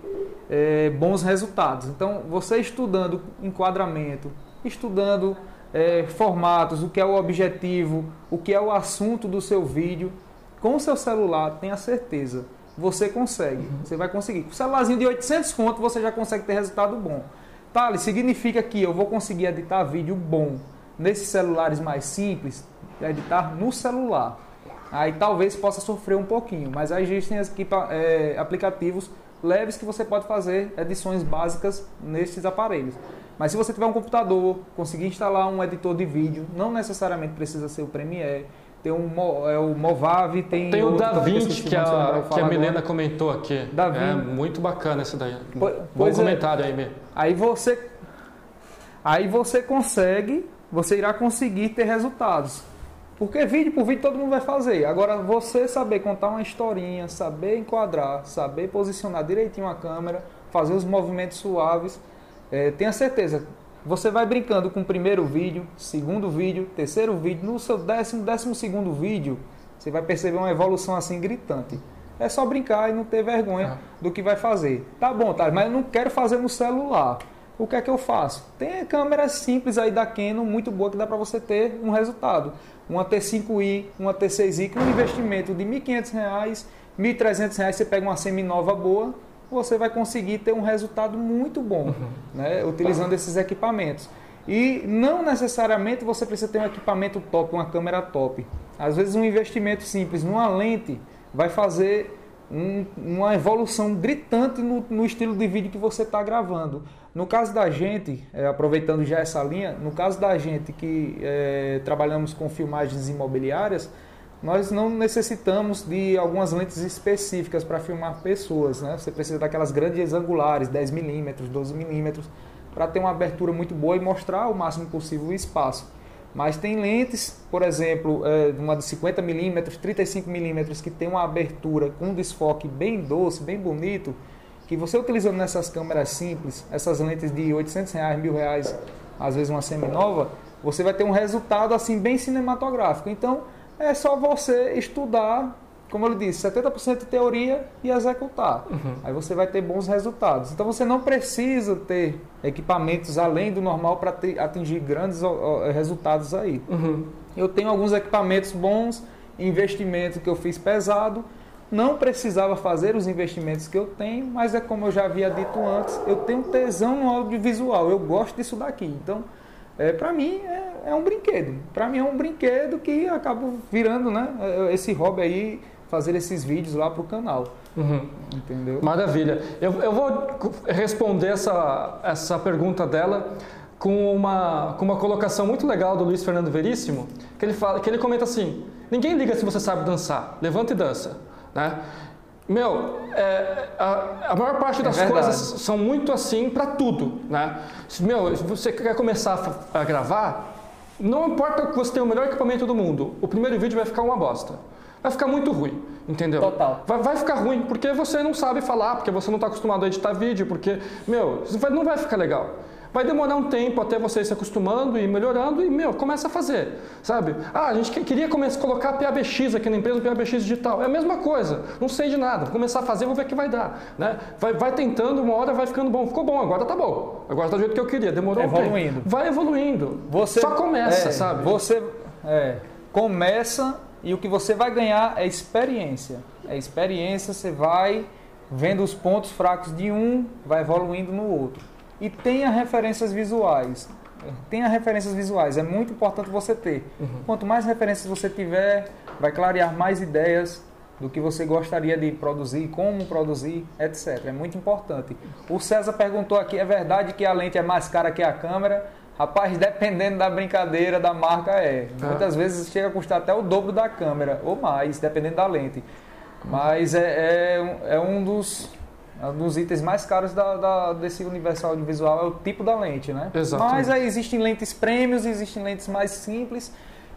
é, bons resultados. Então, você estudando enquadramento, estudando é, formatos, o que é o objetivo, o que é o assunto do seu vídeo, com o seu celular, tenha certeza, você consegue. Uhum. Você vai conseguir. Com um celularzinho de 800 conto, você já consegue ter resultado bom. Thales, significa que eu vou conseguir editar vídeo bom nesses celulares mais simples, editar no celular. Aí talvez possa sofrer um pouquinho, mas aí existem é, aplicativos leves que você pode fazer edições básicas nesses aparelhos. Mas se você tiver um computador, conseguir instalar um editor de vídeo, não necessariamente precisa ser o Premiere, tem um, é, o Movave, tem. Tem o DaVinci que, que, a, que a Milena comentou aqui. Davi. É muito bacana esse daí. Pois, Bom é. comentário é. aí, mesmo. Aí você. Aí você consegue, você irá conseguir ter resultados. Porque vídeo por vídeo todo mundo vai fazer. Agora, você saber contar uma historinha, saber enquadrar, saber posicionar direitinho a câmera, fazer os movimentos suaves, é, tenha certeza, você vai brincando com o primeiro vídeo, segundo vídeo, terceiro vídeo, no seu décimo, décimo segundo vídeo, você vai perceber uma evolução assim gritante. É só brincar e não ter vergonha ah. do que vai fazer. Tá bom, tá, mas eu não quero fazer no celular. O que é que eu faço? Tem câmeras simples aí da Canon, muito boa, que dá para você ter um resultado. Uma T5i, uma T6i, com um investimento de R$ 1.500, R$ 1.300, você pega uma semi-nova boa, você vai conseguir ter um resultado muito bom, uhum. né, utilizando esses equipamentos. E não necessariamente você precisa ter um equipamento top, uma câmera top. Às vezes um investimento simples numa lente vai fazer um, uma evolução gritante no, no, estilo de vídeo que você está gravando. No caso da gente, é, aproveitando já essa linha, no caso da gente que é, trabalhamos com filmagens imobiliárias, nós não necessitamos de algumas lentes específicas para filmar pessoas. Né? Você precisa daquelas grandes angulares, 10mm, 12mm, para ter uma abertura muito boa e mostrar o máximo possível o espaço. Mas tem lentes, por exemplo, é, uma de 50mm, 35mm, que tem uma abertura com um desfoque bem doce, bem bonito, que você utilizando nessas câmeras simples, essas lentes de 800 reais, mil reais, às vezes uma semi-nova, você vai ter um resultado assim bem cinematográfico. Então, é só você estudar, como eu disse, 70% de teoria e executar. Uhum. Aí você vai ter bons resultados. Então você não precisa ter equipamentos além do normal para atingir grandes resultados aí. Uhum. Eu tenho alguns equipamentos bons, investimento que eu fiz pesado. Não precisava fazer os investimentos que eu tenho, mas é como eu já havia dito antes, eu tenho tesão no audiovisual, eu gosto disso daqui. Então, é, para mim é, é, um brinquedo. Para mim é um brinquedo que acaba virando, né? Esse hobby aí, fazer esses vídeos lá pro canal. Uhum. Entendeu? Maravilha. Eu, eu vou responder essa, essa pergunta dela com uma, com uma colocação muito legal do Luiz Fernando Veríssimo, que ele, fala, que ele comenta assim, ninguém liga se você sabe dançar, levanta e dança. Né? Meu, é, a, a, maior parte é das é coisas são muito assim para tudo, né? Meu, se você quer começar a, a, gravar, não importa que você tenha o melhor equipamento do mundo, o primeiro vídeo vai ficar uma bosta. Vai ficar muito ruim, entendeu? Total. Vai, vai ficar ruim porque você não sabe falar, porque você não está acostumado a editar vídeo, porque, meu, não vai ficar legal. Vai demorar um tempo até você ir se acostumando e melhorando e, meu, começa a fazer, sabe? Ah, a gente queria começar a colocar PABX aqui na empresa, PABX digital. É a mesma coisa, não sei de nada. Vou começar a fazer, vou ver o que vai dar, né? Vai, vai tentando, uma hora vai ficando bom. Ficou bom, agora tá bom. Agora tá do jeito que eu queria, demorou evoluindo. um tempo. Vai evoluindo. Você, Só começa, é, sabe? Você é, começa e o que você vai ganhar é experiência. É experiência, você vai vendo os pontos fracos de um, vai evoluindo no outro e tenha referências visuais. Tenha referências visuais, é muito importante você ter. Uhum. Quanto mais referências você tiver, vai clarear mais ideias do que você gostaria de produzir, como produzir, etc. É muito importante. O César perguntou aqui, é verdade que a lente é mais cara que a câmera? Rapaz, dependendo da brincadeira, da marca, é. é. Muitas vezes chega a custar até o dobro da câmera, ou mais, dependendo da lente. Mas é, é, é um dos, dos itens mais caros da, da, desse universo audiovisual, é o tipo da lente, né? Exatamente. Mas aí existem lentes prêmios, existem lentes mais simples.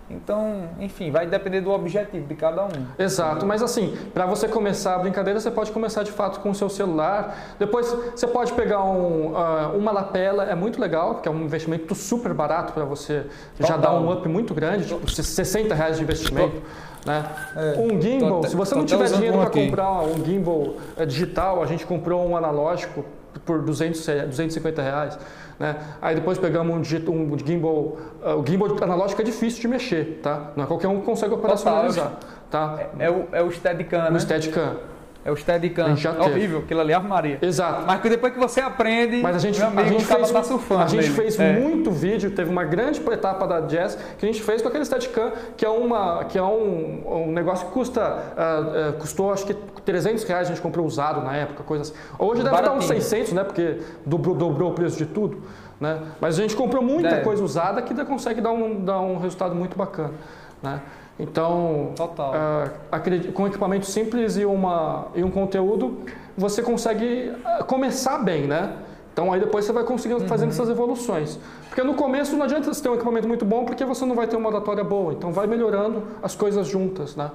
Então, enfim, vai depender do objetivo de cada um. Exato, mas assim, para você começar a brincadeira, você pode começar de fato com o seu celular. Depois você pode pegar um, uh, uma lapela, é muito legal, porque é um investimento super barato para você Total. já dar um up muito grande, tipo 60 reais de investimento. Né? É, um gimbal, tô, se você não tiver dinheiro para comprar um gimbal é, digital, a gente comprou um analógico por 200, 250 reais. Né? Aí depois pegamos um, um gimbal, uh, o gimbal analógico é difícil de mexer, tá? Não é qualquer um que consegue operacionalizar. Tá? É, é o, é o Steadicam, né? O Steadicam. É o Steadicam. É horrível, aquilo ali é armaria. Exato. Mas depois que você aprende, Mas a gente, amigo, a gente fez, tá surfando A gente fez é. muito vídeo, teve uma grande etapa da Jazz que a gente fez com aquele Steadicam, que é, uma, que é um, um negócio que custa, uh, uh, custou acho que 300 reais, a gente comprou usado na época, coisas assim. Hoje deve Baratinho. dar uns 600, né? Porque dobrou, dobrou o preço de tudo. Né? Mas a gente comprou muita é. coisa usada que consegue dar um, dar um resultado muito bacana. Né? Então, uh, com equipamento simples e, uma, e um conteúdo, você consegue ah, começar bem, né? Então aí depois você vai conseguindo uhum. fazendo essas evoluções. Porque no começo não adianta você ter um equipamento muito bom porque você não vai ter uma oratória boa. Então vai melhorando as coisas juntas, né?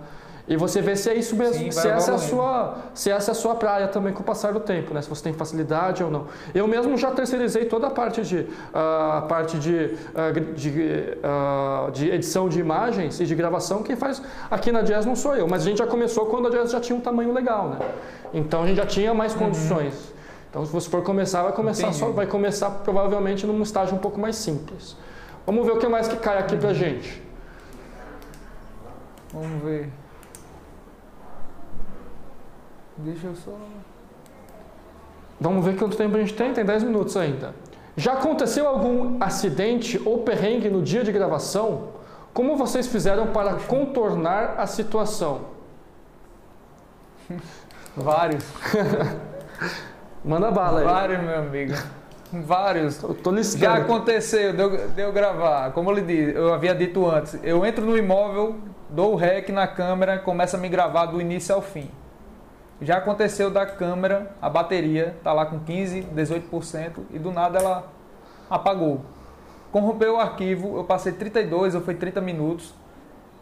E você vê se é isso mesmo, Sim, se, essa é a sua, se essa é a sua praia também com o passar do tempo, né? Se você tem facilidade ou não. Eu mesmo já terceirizei toda a parte de, uh, parte de, uh, de, uh, de, edição de imagens e de gravação. Quem faz aqui na Jazz não sou eu, mas a gente já começou quando a Jazz já tinha um tamanho legal, né? Então a gente já tinha mais uhum. condições. Uhum. Então se você for começar, vai começar só, vai começar provavelmente num estágio um pouco mais simples. Vamos ver o que mais que cai aqui uhum. pra gente. Vamos ver. Deixa eu só. Vamos ver quanto tempo a gente tem? Tem 10 minutos ainda. Já aconteceu algum acidente ou perrengue no dia de gravação? Como vocês fizeram para contornar a situação? Vários. <laughs> Manda bala aí. Vários, meu amigo. Vários. Eu tô Já aconteceu de eu, de eu gravar. Como eu, disse, eu havia dito antes, eu entro no imóvel, dou o rec na câmera, começa a me gravar do início ao fim. Já aconteceu da câmera, a bateria tá lá com 15, 18% e do nada ela apagou. Corrompeu o arquivo, eu passei 32 ou foi 30 minutos.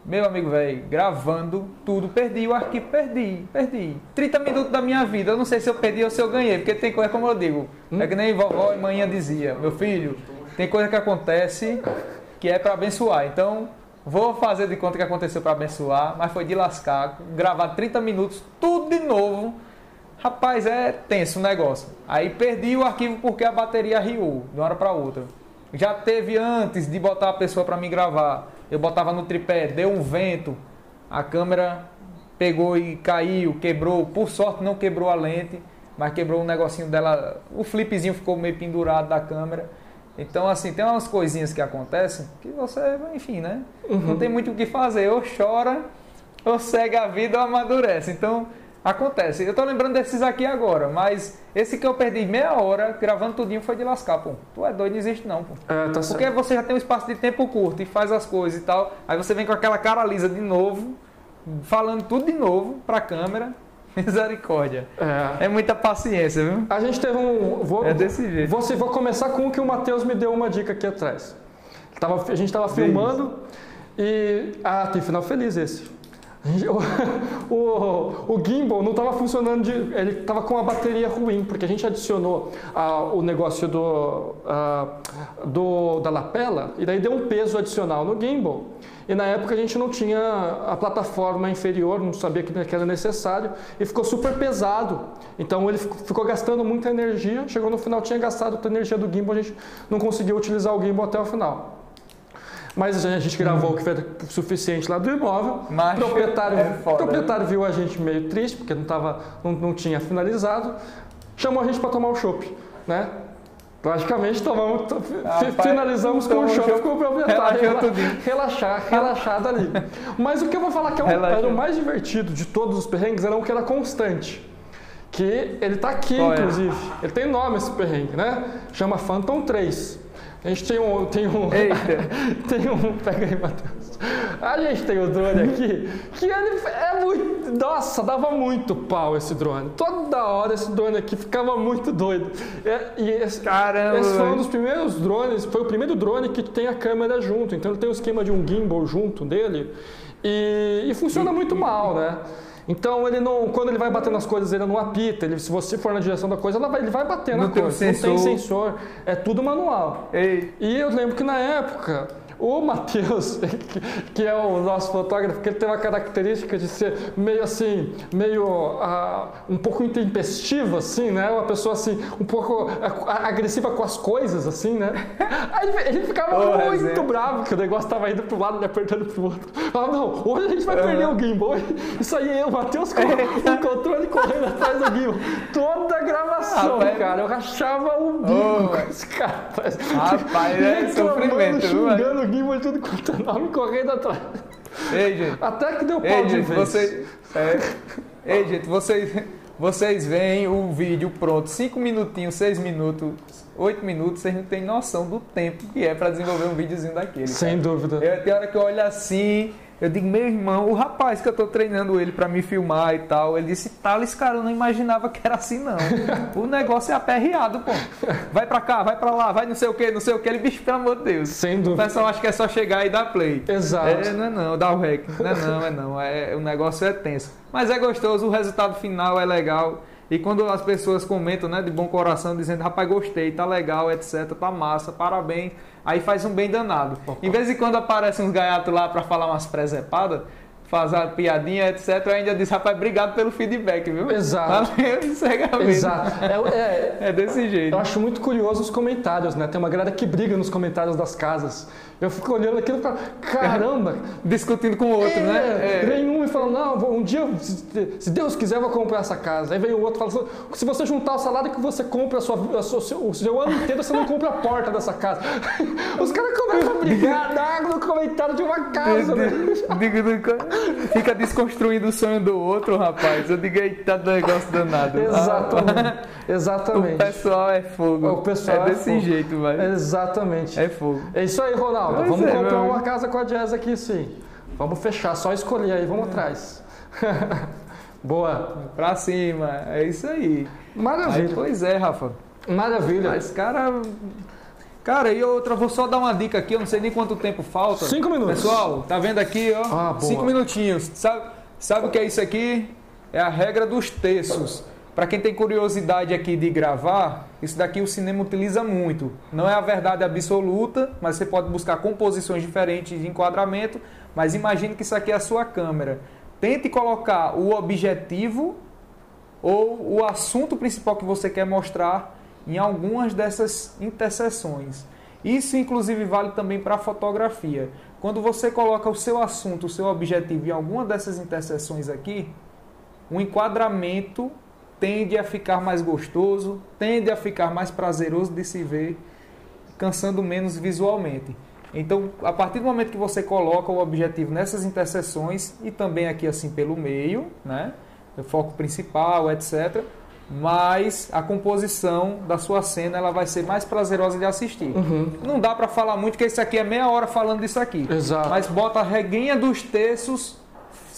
Meu amigo, velho, gravando tudo, perdi o arquivo, perdi, perdi. 30 minutos da minha vida, eu não sei se eu perdi ou se eu ganhei, porque tem coisa, como eu digo, hum? é que nem vovó e manhã dizia, meu filho, tem coisa que acontece que é para abençoar. Então, Vou fazer de conta que aconteceu para abençoar, mas foi de lascar, gravar 30 minutos, tudo de novo. Rapaz, é tenso o negócio. Aí perdi o arquivo porque a bateria riu de uma hora para outra. Já teve antes de botar a pessoa para me gravar. Eu botava no tripé, deu um vento, a câmera pegou e caiu, quebrou. Por sorte não quebrou a lente, mas quebrou um negocinho dela. O flipzinho ficou meio pendurado da câmera. Então, assim, tem umas coisinhas que acontecem que você, enfim, né? Uhum. Não tem muito o que fazer. Ou chora, ou segue a vida ou amadurece. Então, acontece. Eu tô lembrando desses aqui agora, mas esse que eu perdi meia hora gravando tudinho foi de lascar, pô. Tu é doido, não existe não, pô. É, tá Porque certo. você já tem um espaço de tempo curto e faz as coisas e tal. Aí você vem com aquela cara lisa de novo, falando tudo de novo pra câmera. <laughs> Misericórdia. É. é. muita paciência, viu? A gente teve um. Vou, é desse jeito. Vou, vou começar com o que o Matheus me deu uma dica aqui atrás. Tava, a gente estava filmando e. Ah, tem final feliz esse. <laughs> O, o, gimbal não estava funcionando, de, ele estava com a bateria ruim, porque a gente adicionou ah, o negócio do, ah, do, da lapela e daí deu um peso adicional no gimbal. E na época a gente não tinha a plataforma inferior, não sabia que era necessário e ficou super pesado. Então ele ficou gastando muita energia, chegou no final tinha gastado toda a energia do gimbal, a gente não conseguiu utilizar o gimbal até o final. Mas a gente gravou o que foi suficiente lá do imóvel. Mas o proprietário, é foda, proprietário viu a gente meio triste, porque não, tava, não, não tinha finalizado. Chamou a gente para tomar o chopp, né? Praticamente tomamos, Rapaz, finalizamos com o show com o proprietário. Relaxar, relaxado ali. Mas o que eu vou falar que é um, era o mais divertido de todos os perrengues era um que era constante. Que ele está aqui, Qual inclusive. É? Ele tem nome esse perrengue, né? Chama Phantom 3. A gente tem um. Tem um, <laughs> tem um. Pega aí, Matheus. A gente tem o um drone aqui que ele é muito. Nossa, dava muito pau esse drone. Toda hora esse drone aqui ficava muito doido. E, esse, Caramba! Esse foi um dos primeiros drones, foi o primeiro drone que tem a câmera junto. Então ele tem o esquema de um gimbal junto dele. E, e funciona muito mal, né? Então ele não, quando ele vai bater nas coisas, ele não apita. Ele, se você for na direção da coisa, vai, ele vai bater não na coisa. Sensor. Não tem sensor. É tudo manual. Ei. E eu lembro que na época o Matheus, <laughs> que é o nosso fotógrafo, que ele tem uma característica de ser meio assim, meio uh, um pouco intempestivo, assim, né? Uma pessoa assim, um pouco agressiva com as coisas, assim, né? <laughs> Aí ele ficava muito é. bravo que o negócio estava indo para um lado e apertando para o outro. Falava, não, hoje a gente vai perder o gimbal. <laughs> Isso aí eu, o Matheus, com o controle correndo atrás do gimbal. Toda a gravação, ah, cara. Eu rachava o bico oh, com esse cara. Rapaz, é sofrimento. Xingando Guima tudo quanto é nome correndo atrás. Ei, gente. Até que deu pau Ei, de gente, vez. Você, é, Ei, gente, vocês, vocês veem o vídeo pronto, 5 minutinhos, 6 minutos, 8 minutos, vocês não têm noção do tempo que é para desenvolver um videozinho daquele. Sem cara. dúvida. Eu, tem hora que eu olho assim, eu digo, meu irmão, o rapaz que eu tô treinando ele para me filmar e tal, ele disse, Thales, cara, eu não imaginava que era assim, não. <laughs> o negócio é aperreado, pô. Vai para cá, vai para lá, vai não sei o que, não sei o que. Ele, bicho, pelo amor de Deus. Sem dúvida. O pessoal acha que é só chegar e dar play. Exato. É, não é não, dá o rec. Não é não, é não. É, o negócio é tenso. Mas é gostoso, o resultado final é legal. E quando as pessoas comentam, né, de bom coração, dizendo, rapaz, gostei, tá legal, etc, tá massa, parabéns Aí faz um bem danado. Em vez de quando aparecem uns gaiatos lá para falar umas presepadas, fazer uma piadinha, etc. Eu ainda disse, rapaz, obrigado pelo feedback, viu? Exato. Valeu, <laughs> Exato. É, é, é, desse jeito. Eu acho muito curioso os comentários, né? Tem uma galera que briga nos comentários das casas. Eu fico olhando aquilo e falo, caramba! <laughs> Discutindo com o outro, é, né? É. Vem um e fala, não, um dia, se Deus quiser, eu vou comprar essa casa. Aí vem o outro e fala, se você juntar o salário que você compra a sua, a sua, o seu ano inteiro, você não compra a porta dessa casa. <laughs> Os caras começam a brigar, água no comentário de uma casa, né? Fica desconstruindo o sonho do outro, rapaz. Eu digo, eita, negócio danado. Exatamente. <laughs> Exatamente. O pessoal é fogo. O pessoal é desse é jeito, vai. Exatamente. É fogo. É isso aí, Ronaldo. Pois vamos é, comprar uma casa com a Jazz aqui sim. Vamos fechar, só escolher aí, vamos é. atrás. <laughs> Boa. Pra cima, é isso aí. Maravilha. Aí, pois é, Rafa. Maravilha. Mas, cara. Cara, e outra, vou só dar uma dica aqui, eu não sei nem quanto tempo falta. Cinco minutos. Pessoal, tá vendo aqui, ó? Ah. Cinco minutinhos. Sabe, sabe o que é isso aqui? É a regra dos terços. Para quem tem curiosidade aqui de gravar, isso daqui o cinema utiliza muito. Não é a verdade absoluta, mas você pode buscar composições diferentes de enquadramento. Mas imagine que isso aqui é a sua câmera. Tente colocar o objetivo ou o assunto principal que você quer mostrar em algumas dessas interseções. Isso, inclusive, vale também para a fotografia. Quando você coloca o seu assunto, o seu objetivo em alguma dessas interseções aqui, o enquadramento tende a ficar mais gostoso, tende a ficar mais prazeroso de se ver, cansando menos visualmente. Então, a partir do momento que você coloca o objetivo nessas interseções e também aqui assim pelo meio, né, o foco principal, etc, mas a composição da sua cena ela vai ser mais prazerosa de assistir. Uhum. Não dá para falar muito que isso aqui é meia hora falando disso aqui. Exato. Mas bota a reguinha dos textos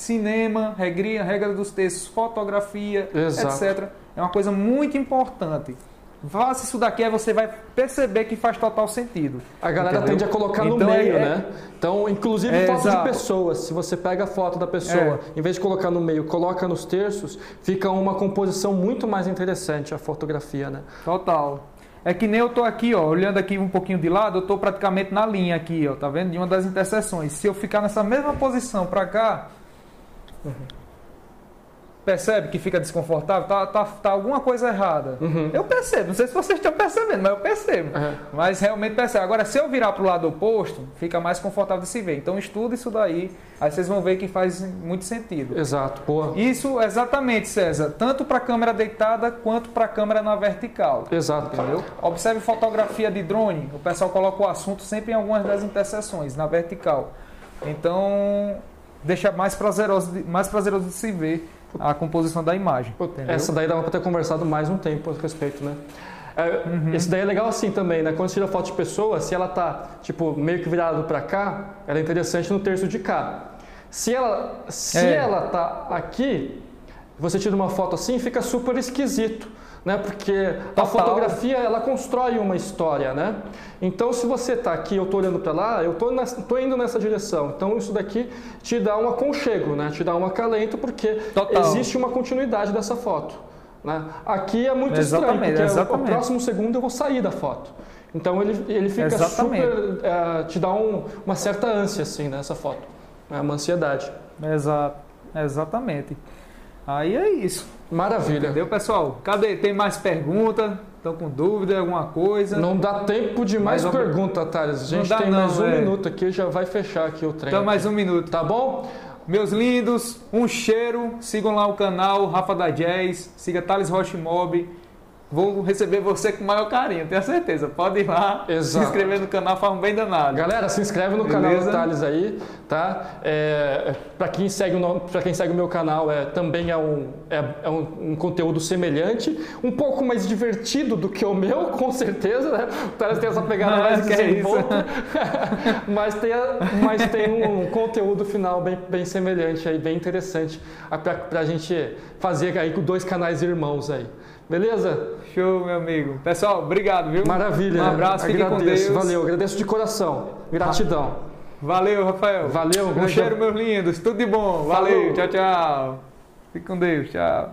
cinema, regrinha, regra dos textos, fotografia, Exato. etc. É uma coisa muito importante. Faça isso daqui, aí você vai perceber que faz total sentido. A galera entendeu? tende a colocar então, no meio, é, né? Então, inclusive é, foto de pessoas. Se você pega a foto da pessoa, é. em vez de colocar no meio, coloca nos terços, fica uma composição muito mais interessante a fotografia, né? Total. É que nem eu tô aqui, ó, olhando aqui um pouquinho de lado, eu tô praticamente na linha aqui, ó, tá vendo? De uma das interseções. Se eu ficar nessa mesma posição para cá, percebe que fica desconfortável, tá, tá, tá alguma coisa errada. Uhum. Eu percebo, não sei se vocês estão percebendo, mas eu percebo. Uhum. Mas realmente percebo. Agora, se eu virar para o lado oposto, fica mais confortável de se ver. Então estuda isso daí, aí vocês vão ver que faz muito sentido. Exato, boa. Isso, exatamente, César, tanto para a câmera deitada quanto para a câmera na vertical. Exato. Entendeu? Observe fotografia de drone, o pessoal coloca o assunto sempre em algumas das interseções, na vertical. Então, deixa mais prazeroso, de- mais prazeroso de se ver a composição da imagem. entendeu? Essa daí dava para ter conversado mais um tempo a respeito, né? É, Uhum. Esse daí é legal assim também, né? Quando você tira foto de pessoa, se ela tá, tipo, meio que virada para cá, ela é interessante no terço de cá. Se ela, se É. ela tá aqui, você tira uma foto assim, fica super esquisito, né? Porque a fotografia, ela constrói uma história, né? Então, se você tá aqui, eu tô olhando para lá, eu tô indo nessa direção. Então, isso daqui te dá um aconchego, né? Te dá um acalento, porque Total. existe uma continuidade dessa foto. Né? Aqui é muito Exatamente, estranho, porque exatamente. o próximo segundo eu vou sair da foto. Então ele, ele fica Exatamente. super. eh, te dá um- uma certa ânsia assim nessa foto. né? Uma ansiedade. Exato, exatamente. Aí é isso. Maravilha. Entendeu, pessoal? Cadê? Tem mais pergunta? Estão com dúvida, alguma coisa? Não dá tempo de mais Mais uma- pergunta, Thales. A gente dá tem não, mais um é. minuto aqui, já vai fechar aqui o trem. Então, mais um minuto. Tá bom? Meus lindos, um cheiro. Sigam lá o canal Rafa da Jazz. Siga Thales Rocha Mob. Vou receber você com o maior carinho, tenho certeza. Pode ir lá, Exato. se inscrever no canal, faz um bem danado. Galera, se inscreve no canal Beleza? do Thales aí, tá? É, para quem segue o quem segue o meu canal, é, também é, um, é, é um, um conteúdo semelhante, um pouco mais divertido do que o meu, <laughs> com certeza, né? O Thales tem essa pegada mais que é desenvolta, <laughs> mas, tem, a- mas tem um conteúdo final bem, bem semelhante aí, bem interessante a- pra, pra gente fazer aí com dois canais irmãos aí. Beleza? Show, meu amigo. Pessoal, obrigado, viu? Maravilha. Um abraço, fiquem com Deus. Valeu, agradeço de coração. Gratidão. Valeu, Rafael. Valeu, Um grande cheiro, meus lindos. Tudo de bom. Valeu, Falou. tchau, tchau. Fique com Deus, tchau.